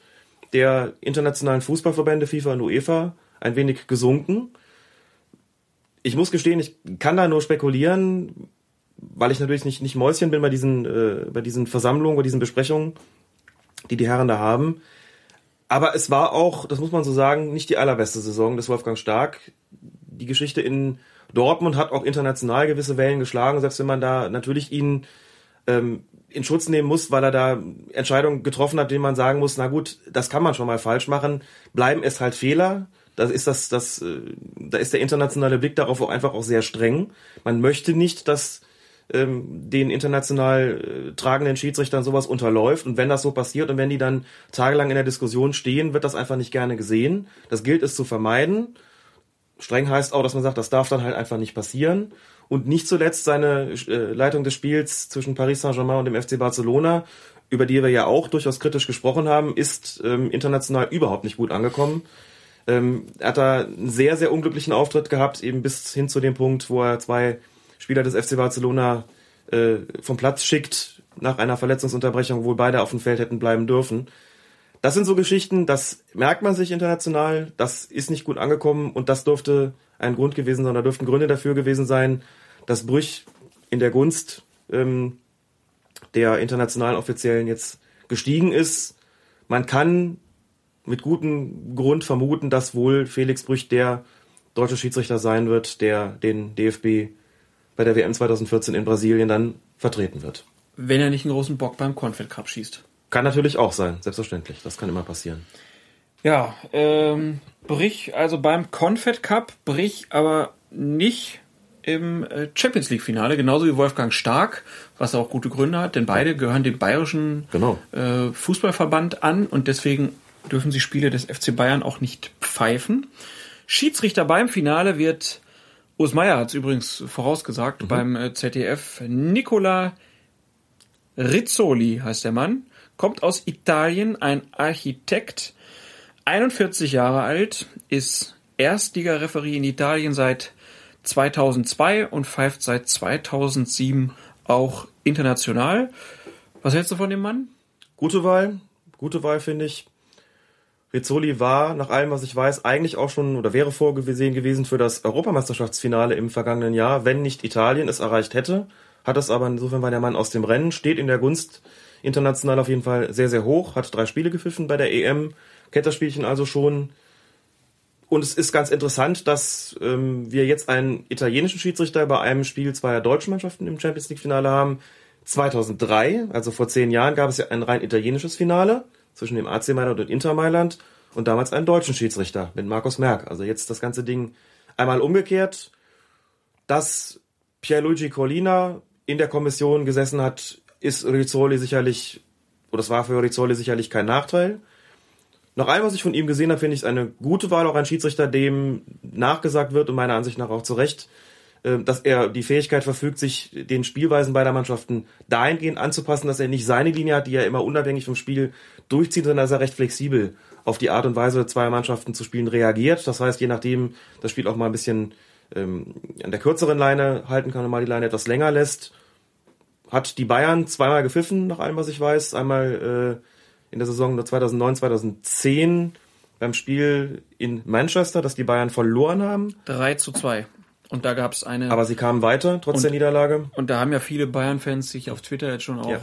der internationalen Fußballverbände FIFA und UEFA ein wenig gesunken. Ich muss gestehen, ich kann da nur spekulieren, weil ich natürlich nicht, nicht Mäuschen bin bei diesen, äh, bei diesen Versammlungen, bei diesen Besprechungen, die die Herren da haben. Aber es war auch, das muss man so sagen, nicht die allerbeste Saison des Wolfgang Stark. Die Geschichte in Dortmund hat auch international gewisse Wellen geschlagen, selbst wenn man da natürlich ihn ähm, in Schutz nehmen muss, weil er da Entscheidungen getroffen hat, denen man sagen muss, na gut, das kann man schon mal falsch machen, bleiben es halt Fehler. Das ist das, das, äh, da ist der internationale Blick darauf auch einfach auch sehr streng. Man möchte nicht, dass ähm, den international äh, tragenden Schiedsrichtern sowas unterläuft. Und wenn das so passiert und wenn die dann tagelang in der Diskussion stehen, wird das einfach nicht gerne gesehen. Das gilt es zu vermeiden. Streng heißt auch, dass man sagt, das darf dann halt einfach nicht passieren. Und nicht zuletzt seine äh, Leitung des Spiels zwischen Paris Saint-Germain und dem FC Barcelona, über die wir ja auch durchaus kritisch gesprochen haben, ist ähm, international überhaupt nicht gut angekommen. Ähm, er hat da einen sehr, sehr unglücklichen Auftritt gehabt, eben bis hin zu dem Punkt, wo er zwei Spieler des FC Barcelona äh, vom Platz schickt nach einer Verletzungsunterbrechung, wo beide auf dem Feld hätten bleiben dürfen. Das sind so Geschichten, das merkt man sich international, das ist nicht gut angekommen und das dürfte ein Grund gewesen sein, da dürften Gründe dafür gewesen sein, dass Brüch in der Gunst ähm, der internationalen Offiziellen jetzt gestiegen ist. Man kann mit gutem Grund vermuten, dass wohl Felix Brüch der deutsche Schiedsrichter sein wird, der den DFB bei der WM 2014 in Brasilien dann vertreten wird. Wenn er nicht einen großen Bock beim Confed Cup schießt. Kann natürlich auch sein, selbstverständlich. Das kann immer passieren. Ja, ähm, Brich, also beim Confed Cup, Brich aber nicht im äh, Champions League Finale, genauso wie Wolfgang Stark, was auch gute Gründe hat, denn beide gehören dem bayerischen genau. äh, Fußballverband an und deswegen dürfen sie Spiele des FC Bayern auch nicht pfeifen. Schiedsrichter beim Finale wird Urs Meier hat es übrigens vorausgesagt mhm. beim äh, ZDF. Nicola Rizzoli heißt der Mann, kommt aus Italien, ein Architekt, 41 Jahre alt, ist Erstligareferie in Italien seit 2002 und pfeift seit 2007 auch international. Was hältst du von dem Mann? Gute Wahl, gute Wahl finde ich. Rizzoli war, nach allem, was ich weiß, eigentlich auch schon oder wäre vorgesehen gewesen für das Europameisterschaftsfinale im vergangenen Jahr, wenn nicht Italien es erreicht hätte. Hat es aber insofern war der Mann aus dem Rennen, steht in der Gunst international auf jeden Fall sehr, sehr hoch, hat drei Spiele gepfiffen bei der EM, kennt das Spielchen also schon. Und es ist ganz interessant, dass ähm, wir jetzt einen italienischen Schiedsrichter bei einem Spiel zweier deutschen Mannschaften im Champions League Finale haben. 2003, also vor zehn Jahren, gab es ja ein rein italienisches Finale zwischen dem AC Mailand und Inter Mailand und damals einen deutschen Schiedsrichter mit Markus Merck. Also jetzt das ganze Ding einmal umgekehrt, dass Pierluigi Collina in der Kommission gesessen hat, ist Rizzoli sicherlich, oder das war für Rizzoli sicherlich kein Nachteil. Nach allem, was ich von ihm gesehen habe, finde ich es eine gute Wahl, auch ein Schiedsrichter, dem nachgesagt wird und meiner Ansicht nach auch zu Recht, dass er die Fähigkeit verfügt, sich den Spielweisen beider Mannschaften dahingehend anzupassen, dass er nicht seine Linie hat, die er immer unabhängig vom Spiel durchzieht, sondern dass er recht flexibel auf die Art und Weise zweier Mannschaften zu spielen reagiert. Das heißt, je nachdem das Spiel auch mal ein bisschen ähm, an der kürzeren Leine halten kann und mal die Leine etwas länger lässt, hat die Bayern zweimal gepfiffen, nach allem, was ich weiß. Einmal äh, in der Saison 2009, 2010 beim Spiel in Manchester, dass die Bayern verloren haben. 3 zu 2. Und da gab es eine. Aber sie kamen weiter, trotz Und- der Niederlage. Und da haben ja viele Bayern-Fans sich auf Twitter jetzt schon auch Ja.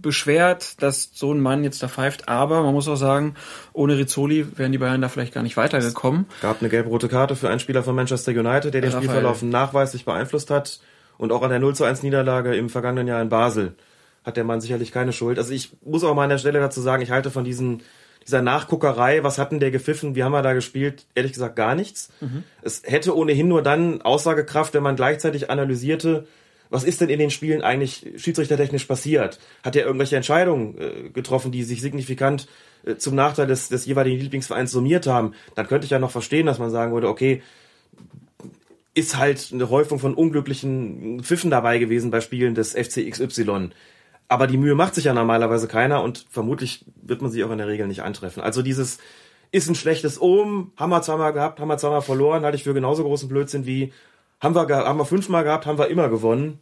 beschwert, dass so ein Mann jetzt da pfeift. Aber man muss auch sagen, ohne Rizzoli wären die Bayern da vielleicht gar nicht weitergekommen. Gab eine gelb-rote Karte für einen Spieler von Manchester United, der den Raphael. Spielverlauf nachweislich beeinflusst hat. Und auch an der 0 zu 1 Niederlage im vergangenen Jahr in Basel hat der Mann sicherlich keine Schuld. Also ich muss auch mal an der Stelle dazu sagen, ich halte von diesen, dieser Nachguckerei, was hatten der gepfiffen, wie haben wir da gespielt, ehrlich gesagt gar nichts. Es hätte ohnehin nur dann Aussagekraft, wenn man gleichzeitig analysierte, was ist denn in den Spielen eigentlich schiedsrichtertechnisch passiert? Hat er irgendwelche Entscheidungen äh, getroffen, die sich signifikant äh, zum Nachteil des, des jeweiligen Lieblingsvereins summiert haben? Dann könnte ich ja noch verstehen, dass man sagen würde, okay, ist halt eine Häufung von unglücklichen Pfiffen dabei gewesen bei Spielen des FC XY. Aber die Mühe macht sich ja normalerweise keiner und vermutlich wird man sie auch in der Regel nicht antreffen. Also dieses ist ein schlechtes Ohm, haben wir zweimal gehabt, haben wir zweimal verloren, halte ich für genauso großen Blödsinn wie haben wir, haben wir fünfmal gehabt, haben wir immer gewonnen.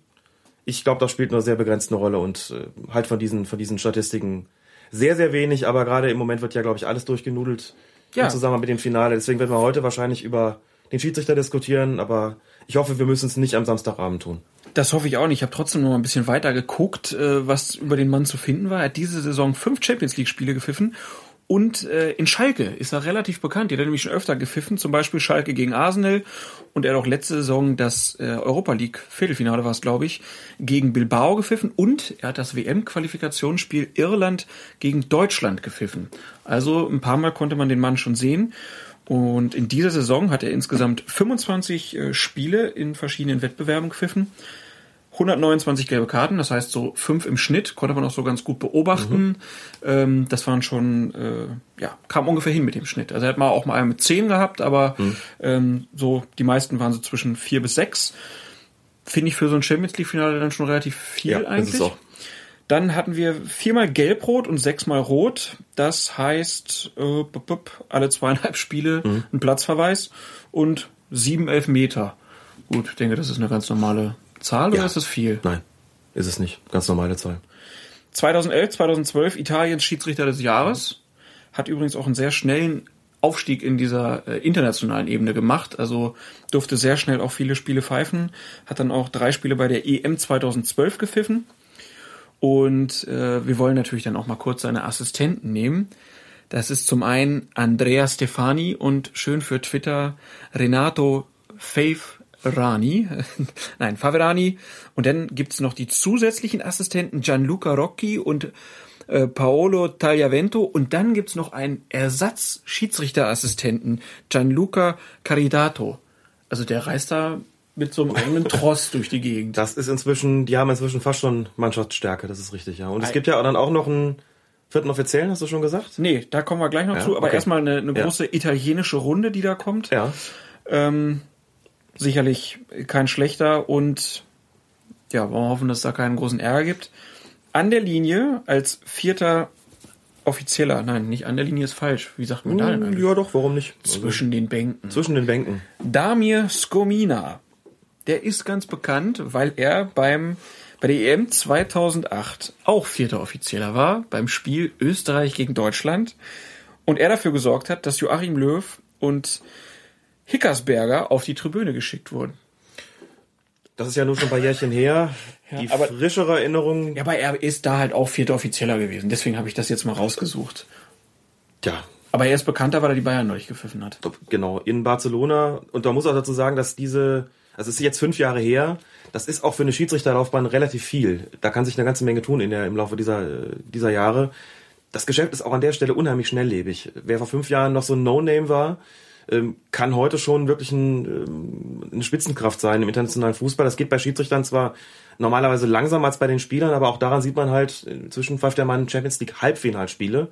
Ich glaube, das spielt nur sehr begrenzt eine Rolle und äh, halt von diesen, von diesen Statistiken sehr, sehr wenig, aber gerade im Moment wird ja, glaube ich, alles durchgenudelt Ja. im Zusammenhang mit dem Finale. Deswegen werden wir heute wahrscheinlich über den Schiedsrichter diskutieren, aber ich hoffe, wir müssen es nicht am Samstagabend tun. Das hoffe ich auch nicht. Ich habe trotzdem noch mal ein bisschen weiter geguckt, äh, was über den Mann zu finden war. Er hat diese Saison fünf Champions League-Spiele gepfiffen. Und äh, in Schalke ist er relativ bekannt. Die hat er nämlich schon öfter gepfiffen, zum Beispiel Schalke gegen Arsenal. Und er hat auch letzte Saison das äh, Europa League Viertelfinale war es, glaube ich, gegen Bilbao gepfiffen. Und er hat das WM-Qualifikationsspiel Irland gegen Deutschland gepfiffen. Also ein paar Mal konnte man den Mann schon sehen. Und in dieser Saison hat er insgesamt 25 äh, Spiele in verschiedenen Wettbewerben gepfiffen. 129 gelbe Karten, das heißt so fünf im Schnitt, konnte man auch so ganz gut beobachten. Ähm, das waren schon, äh, ja, kam ungefähr hin mit dem Schnitt. Also er hat mal auch mal einen mit 10 gehabt, aber ähm, so die meisten waren so zwischen vier bis sechs. Finde ich für so ein Champions League-Finale dann schon relativ viel Ja, das eigentlich. Dann hatten wir viermal gelb-rot und sechsmal rot. Das heißt, äh, bup, bup, alle zweieinhalb Spiele Mhm. ein Platzverweis und sieben Elfmeter. Gut, ich denke, das ist eine ganz normale Zahl oder Ja. ist das viel? Nein, ist es nicht. Ganz normale Zahl. 2011, 2012 Italiens Schiedsrichter des Jahres. Hat übrigens auch einen sehr schnellen Aufstieg in dieser äh, internationalen Ebene gemacht. Also durfte sehr schnell auch viele Spiele pfeifen. Hat dann auch drei Spiele bei der EM 2012 gepfiffen. Und äh, wir wollen natürlich dann auch mal kurz seine Assistenten nehmen. Das ist zum einen Andrea Stefani und schön für Twitter Renato Favorani. Nein, Faverani. Und dann gibt's noch die zusätzlichen Assistenten Gianluca Rocchi und äh, Paolo Tagliavento. Und dann gibt's noch einen Ersatz-Schiedsrichterassistenten Gianluca Caridato. Also der reist da mit so einem eigenen Tross durch die Gegend. Das ist inzwischen, die haben inzwischen fast schon Mannschaftsstärke, das ist richtig, ja. Und es gibt ja dann auch noch einen vierten Offiziellen, hast du schon gesagt? Nee, da kommen wir gleich noch Ja, zu. Aber okay. erstmal eine, eine Ja. große italienische Runde, die da kommt. Ja. Ähm, sicherlich kein schlechter und ja, wollen wir hoffen, dass es da keinen großen Ärger gibt. An der Linie als vierter Offizieller, nein, nicht an der Linie ist falsch. Wie sagt man da denn eigentlich? Ja, doch, warum nicht? Also, Zwischen den Bänken. zwischen den Bänken. Damir Skomina. Der ist ganz bekannt, weil er beim bei der EM 2008 auch vierter Offizieller war beim Spiel Österreich gegen Deutschland und er dafür gesorgt hat, dass Joachim Löw und Hickersberger auf die Tribüne geschickt wurden. Das ist ja nur schon ein paar Jährchen her. Ja, die aber- frischere Erinnerung, Ja, aber er ist da halt auch vierter Offizieller gewesen. Deswegen habe ich das jetzt mal rausgesucht. ja, Aber er ist bekannter, weil er die Bayern neulich gepfiffen hat. genau, in Barcelona. Und da muss auch dazu sagen, dass diese Also es ist jetzt fünf Jahre her. Das ist auch für eine Schiedsrichterlaufbahn relativ viel. Da kann sich eine ganze Menge tun in der, im Laufe dieser, dieser Jahre. Das Geschäft ist auch an der Stelle unheimlich schnelllebig. Wer vor fünf Jahren noch so ein No-Name war, ähm, kann heute schon wirklich ein, ähm, eine Spitzenkraft sein im internationalen Fußball. Das geht bei Schiedsrichtern zwar normalerweise langsamer als bei den Spielern, aber auch daran sieht man halt, inzwischen pfeift der Mann Champions League Halbfinalspiele.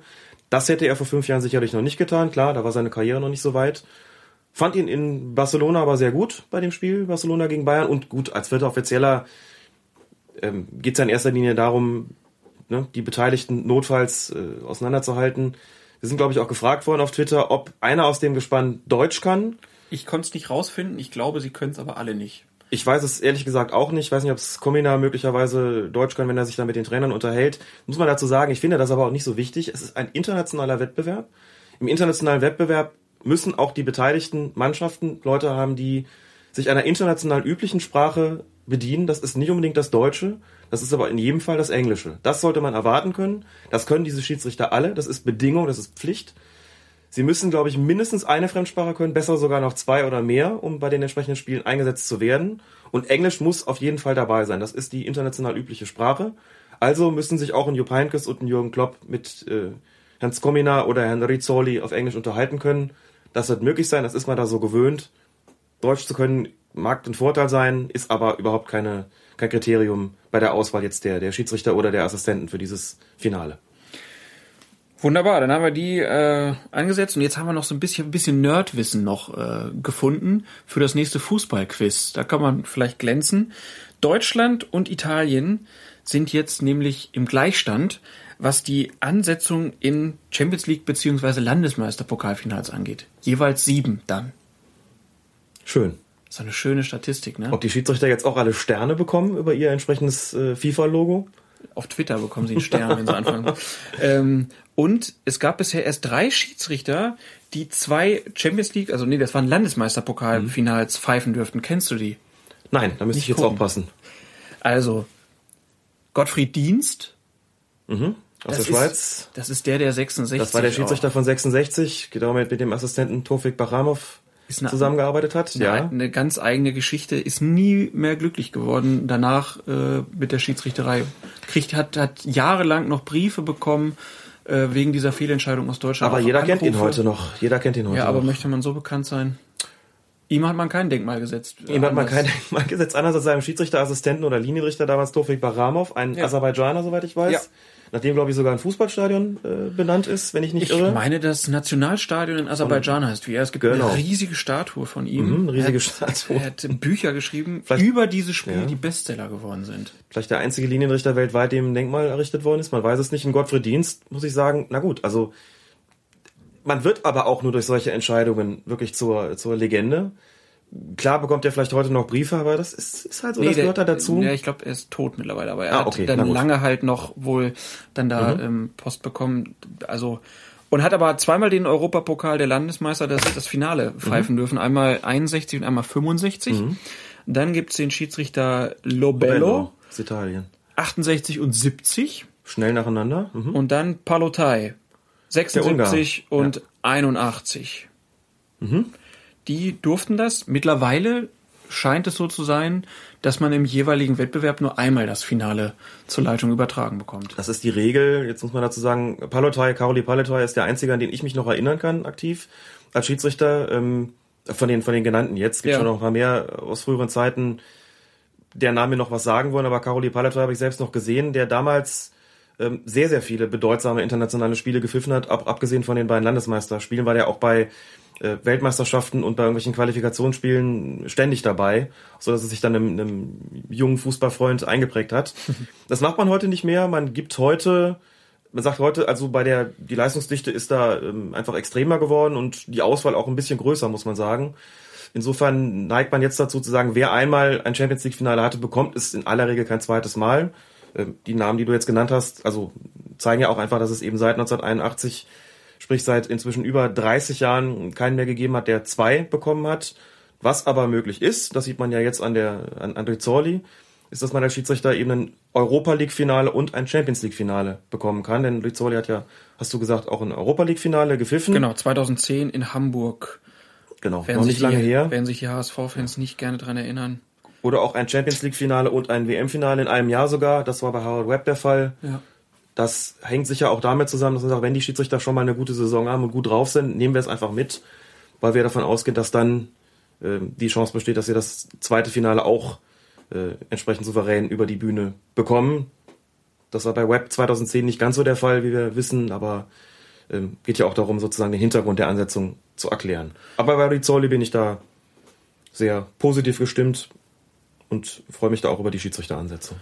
Das hätte er vor fünf Jahren sicherlich noch nicht getan. Klar, da war seine Karriere noch nicht so weit. Fand ihn in Barcelona aber sehr gut bei dem Spiel, Barcelona gegen Bayern. Und gut, als vierter Offizieller ähm, geht es ja in erster Linie darum, ne, die Beteiligten notfalls äh, auseinanderzuhalten. Wir sind, glaube ich, auch gefragt worden auf Twitter, ob einer aus dem Gespann Deutsch kann. Ich konnte es nicht rausfinden. Ich glaube, sie können es aber alle nicht. Ich weiß es ehrlich gesagt auch nicht. Ich weiß nicht, ob es Komina möglicherweise Deutsch kann, wenn er sich dann mit den Trainern unterhält. Muss man dazu sagen, ich finde das aber auch nicht so wichtig. Es ist ein internationaler Wettbewerb. Im internationalen Wettbewerb müssen auch die beteiligten Mannschaften Leute haben, die sich einer international üblichen Sprache bedienen. Das ist nicht unbedingt das Deutsche, das ist aber in jedem Fall das Englische. Das sollte man erwarten können. Das können diese Schiedsrichter alle. Das ist Bedingung, das ist Pflicht. Sie müssen, glaube ich, mindestens eine Fremdsprache können, besser sogar noch zwei oder mehr, um bei den entsprechenden Spielen eingesetzt zu werden. Und Englisch muss auf jeden Fall dabei sein. Das ist die international übliche Sprache. Also müssen sich auch ein Jupp Heynckes und ein Jürgen Klopp mit äh, Herrn Skomina oder Herrn Rizzoli auf Englisch unterhalten können. Das wird möglich sein, das ist man da so gewöhnt. Deutsch zu können mag ein Vorteil sein, ist aber überhaupt keine, kein Kriterium bei der Auswahl jetzt der, der Schiedsrichter oder der Assistenten für dieses Finale. Wunderbar, dann haben wir die äh, angesetzt und jetzt haben wir noch so ein bisschen, bisschen Nerdwissen noch äh, gefunden für das nächste Fußballquiz. Da kann man vielleicht glänzen. Deutschland und Italien sind jetzt nämlich im Gleichstand, was die Ansetzung in Champions League beziehungsweise Landesmeisterpokalfinals angeht. Jeweils sieben dann. Schön. Ist eine schöne Statistik, ne? Ob die Schiedsrichter jetzt auch alle Sterne bekommen über ihr entsprechendes äh, FIFA-Logo? Auf Twitter bekommen sie einen Stern, wenn sie anfangen. Ähm, und es gab bisher erst drei Schiedsrichter, die zwei Champions League, also nee, das waren Landesmeisterpokalfinals pfeifen dürften. Kennst du die? Nein, da müsste Nicht ich jetzt gucken. aufpassen. Also Gottfried Dienst. Mhm. Aus Das der ist- Schweiz. Das ist der, der 66. Das war der Schiedsrichter auch. von 66, genau mit, mit dem Assistenten Tofik Baramov Ist eine- zusammengearbeitet hat. Ja. Ja. Eine ganz eigene Geschichte, ist nie mehr glücklich geworden. Danach äh, mit der Schiedsrichterei. Kriegt, hat, hat jahrelang noch Briefe bekommen äh, wegen dieser Fehlentscheidung aus Deutschland. Aber jeder kennt ihn Anrufe. heute noch. Jeder kennt ihn heute Ja, aber noch. möchte man so bekannt sein? Ihm hat man kein Denkmal gesetzt. Ihm hat man kein Denkmal gesetzt, anders als seinem Schiedsrichterassistenten oder Linienrichter damals Tofik Baramov, ein Ja. Aserbaidschaner, soweit ich weiß. Ja. Nachdem, glaube ich, sogar ein Fußballstadion äh, benannt ist, wenn ich nicht Ich irre. meine, das Nationalstadion in Aserbaidschan heißt wie er. Es gibt Genau. eine riesige Statue von ihm. Mhm, eine riesige er hat, Statue. Er hat Bücher geschrieben Vielleicht- über diese Spiele, Ja. die Bestseller geworden sind. Vielleicht der einzige Linienrichter weltweit, dem ein Denkmal errichtet worden ist. Man weiß es nicht. In Gottfried Dienst muss ich sagen, na gut, also man wird aber auch nur durch solche Entscheidungen wirklich zur, zur Legende. Klar bekommt er vielleicht heute noch Briefe, aber das ist, ist halt so, das der- gehört da dazu. Ja, ich glaube, er ist tot mittlerweile, aber er Ah, hat okay, na dann lange halt noch wohl dann da Mhm. ähm, Post bekommen. Also und hat aber zweimal den Europapokal der Landesmeister das, das Finale Mhm. pfeifen dürfen. Einmal 61 und einmal 65. Dann gibt's den Schiedsrichter Lobello, aus Italien. 68 und 70. Schnell nacheinander. Mhm. Und dann Palotai, 76 Ungar, und 81. Mhm. Die durften das. Mittlerweile scheint es so zu sein, dass man im jeweiligen Wettbewerb nur einmal das Finale zur Leitung übertragen bekommt. Das ist die Regel. Jetzt muss man dazu sagen, Palotai, Karoli Palotai ist der einzige, an den ich mich noch erinnern kann, aktiv als Schiedsrichter. Ähm, von den, von den genannten jetzt. Gibt Ja. schon noch ein paar mehr aus früheren Zeiten, der Name mir noch was sagen wollen, aber Karoli Palotai habe ich selbst noch gesehen, der damals ähm, sehr, sehr viele bedeutsame internationale Spiele gepfiffen hat, ab, abgesehen von den beiden Landesmeisterspielen, war der auch bei Weltmeisterschaften und bei irgendwelchen Qualifikationsspielen ständig dabei, so dass es sich dann einem, einem jungen Fußballfreund eingeprägt hat. Das macht man heute nicht mehr. Man gibt heute, man sagt heute, also bei der, die Leistungsdichte ist da ähm, einfach extremer geworden und die Auswahl auch ein bisschen größer, muss man sagen. Insofern neigt man jetzt dazu zu sagen, wer einmal ein Champions League Finale hatte, bekommt es in aller Regel kein zweites Mal. Ähm, Die Namen, die du jetzt genannt hast, also zeigen ja auch einfach, dass es eben seit 1981, sprich seit inzwischen über 30 Jahren keinen mehr gegeben hat, der zwei bekommen hat. Was aber möglich ist, das sieht man ja jetzt an der an, an Rizzoli, ist, dass man als Schiedsrichter eben ein Europa League Finale und ein Champions League Finale bekommen kann. Denn Rizzoli hat ja, hast du gesagt, auch ein Europa League Finale gepfiffen. Genau, 2010 in Hamburg Genau, Werden noch nicht lange die, her. Werden sich die HSV-Fans nicht gerne dran erinnern. Oder auch ein Champions League-Finale und ein WM-Finale in einem Jahr sogar. Das war bei Howard Webb der Fall. Ja. Das hängt sicher auch damit zusammen, dass man sagt, wenn die Schiedsrichter schon mal eine gute Saison haben und gut drauf sind, nehmen wir es einfach mit, weil wir davon ausgehen, dass dann äh, die Chance besteht, dass wir das zweite Finale auch äh, entsprechend souverän über die Bühne bekommen. Das war bei Webb 2010 nicht ganz so der Fall, wie wir wissen, aber ähm, geht ja auch darum, sozusagen den Hintergrund der Ansetzung zu erklären. Aber bei Rizzoli bin ich da sehr positiv gestimmt und freue mich da auch über die Schiedsrichteransetzung.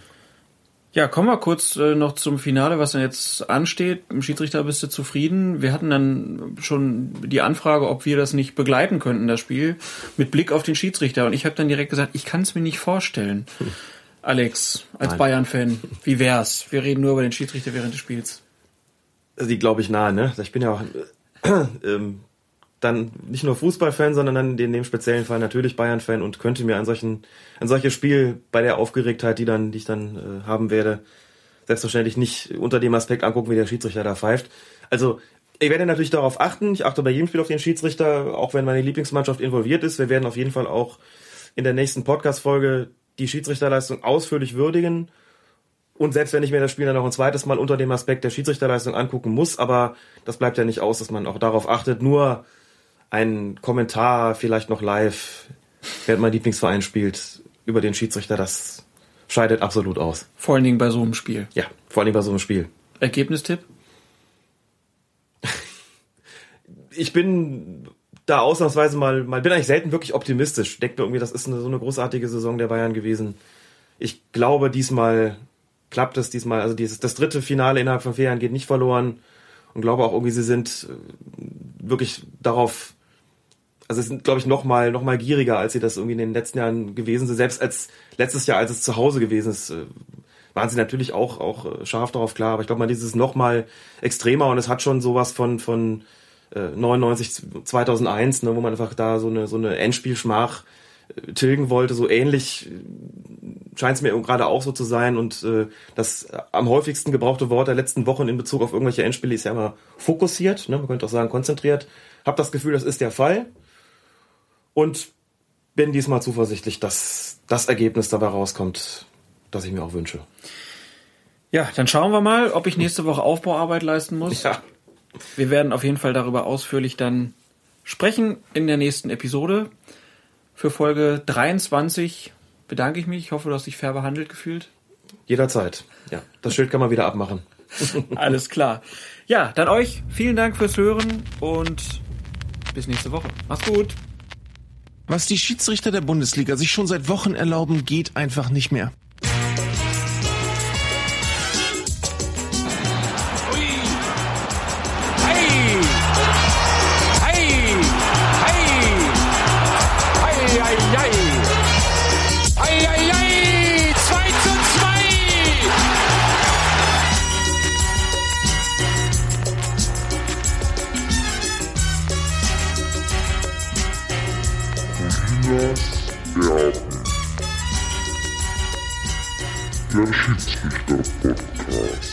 Ja, kommen wir kurz äh, noch zum Finale, was dann jetzt ansteht. Im Schiedsrichter bist du zufrieden. Wir hatten dann schon die Anfrage, ob wir das nicht begleiten könnten, das Spiel, mit Blick auf den Schiedsrichter. Und ich habe dann direkt gesagt, ich kann es mir nicht vorstellen. Alex, als. Bayern-Fan, wie wär's? Wir reden nur über den Schiedsrichter während des Spiels. Sie glaube ich nahe, ne? Ich bin ja auch äh, ähm, dann nicht nur Fußballfan, sondern dann in dem speziellen Fall natürlich Bayern-Fan und könnte mir ein solchen, ein solches Spiel bei der Aufgeregtheit, die dann, die ich dann äh, haben werde, selbstverständlich nicht unter dem Aspekt angucken, wie der Schiedsrichter da pfeift. Also ich werde natürlich darauf achten. Ich achte bei jedem Spiel auf den Schiedsrichter, auch wenn meine Lieblingsmannschaft involviert ist. Wir werden auf jeden Fall auch in der nächsten Podcast-Folge die Schiedsrichterleistung ausführlich würdigen. Und selbst wenn ich mir das Spiel dann noch ein zweites Mal unter dem Aspekt der Schiedsrichterleistung angucken muss, aber das bleibt ja nicht aus, dass man auch darauf achtet, nur ein Kommentar, vielleicht noch live, während mein Lieblingsverein spielt, über den Schiedsrichter, das scheidet absolut aus. Vor allen Dingen bei so einem Spiel. Ja, vor allem bei so einem Spiel. Ergebnistipp? Ich bin da ausnahmsweise mal, mal bin eigentlich selten wirklich optimistisch. Denke mir irgendwie, das ist eine, so eine großartige Saison der Bayern gewesen. Ich glaube, diesmal klappt es diesmal. Also dieses, das dritte Finale innerhalb von vier Jahren geht nicht verloren. Und glaube auch irgendwie, sie sind äh, wirklich darauf, also sie sind, glaube ich, noch mal, noch mal gieriger, als sie das irgendwie in den letzten Jahren gewesen sind. Selbst als letztes Jahr, als es zu Hause gewesen ist, äh, waren sie natürlich auch, auch äh, scharf darauf klar. Aber ich glaube mal, dieses noch mal extremer und es hat schon sowas von, von äh, 99, 2001, ne, wo man einfach da so eine, so eine Endspielschmach äh, tilgen wollte. So ähnlich scheint es mir gerade auch so zu sein. Und äh, das am häufigsten gebrauchte Wort der letzten Wochen in Bezug auf irgendwelche Endspiele ist ja immer fokussiert. Ne? Man könnte auch sagen konzentriert. Hab das Gefühl, das ist der Fall. Und bin diesmal zuversichtlich, dass das Ergebnis dabei rauskommt, das ich mir auch wünsche. Ja, dann schauen wir mal, ob ich nächste Woche Aufbauarbeit leisten muss. Ja. Wir werden auf jeden Fall darüber ausführlich dann sprechen in der nächsten Episode. Für Folge 23 bedanke ich mich. Ich hoffe, du hast dich fair behandelt gefühlt. Jederzeit. Ja, das Schild kann man wieder abmachen. Alles klar. Ja, dann euch vielen Dank fürs Hören und bis nächste Woche. Mach's gut. Was die Schiedsrichter der Bundesliga sich schon seit Wochen erlauben, geht einfach nicht mehr. Der Schiedsrichter-Podcast.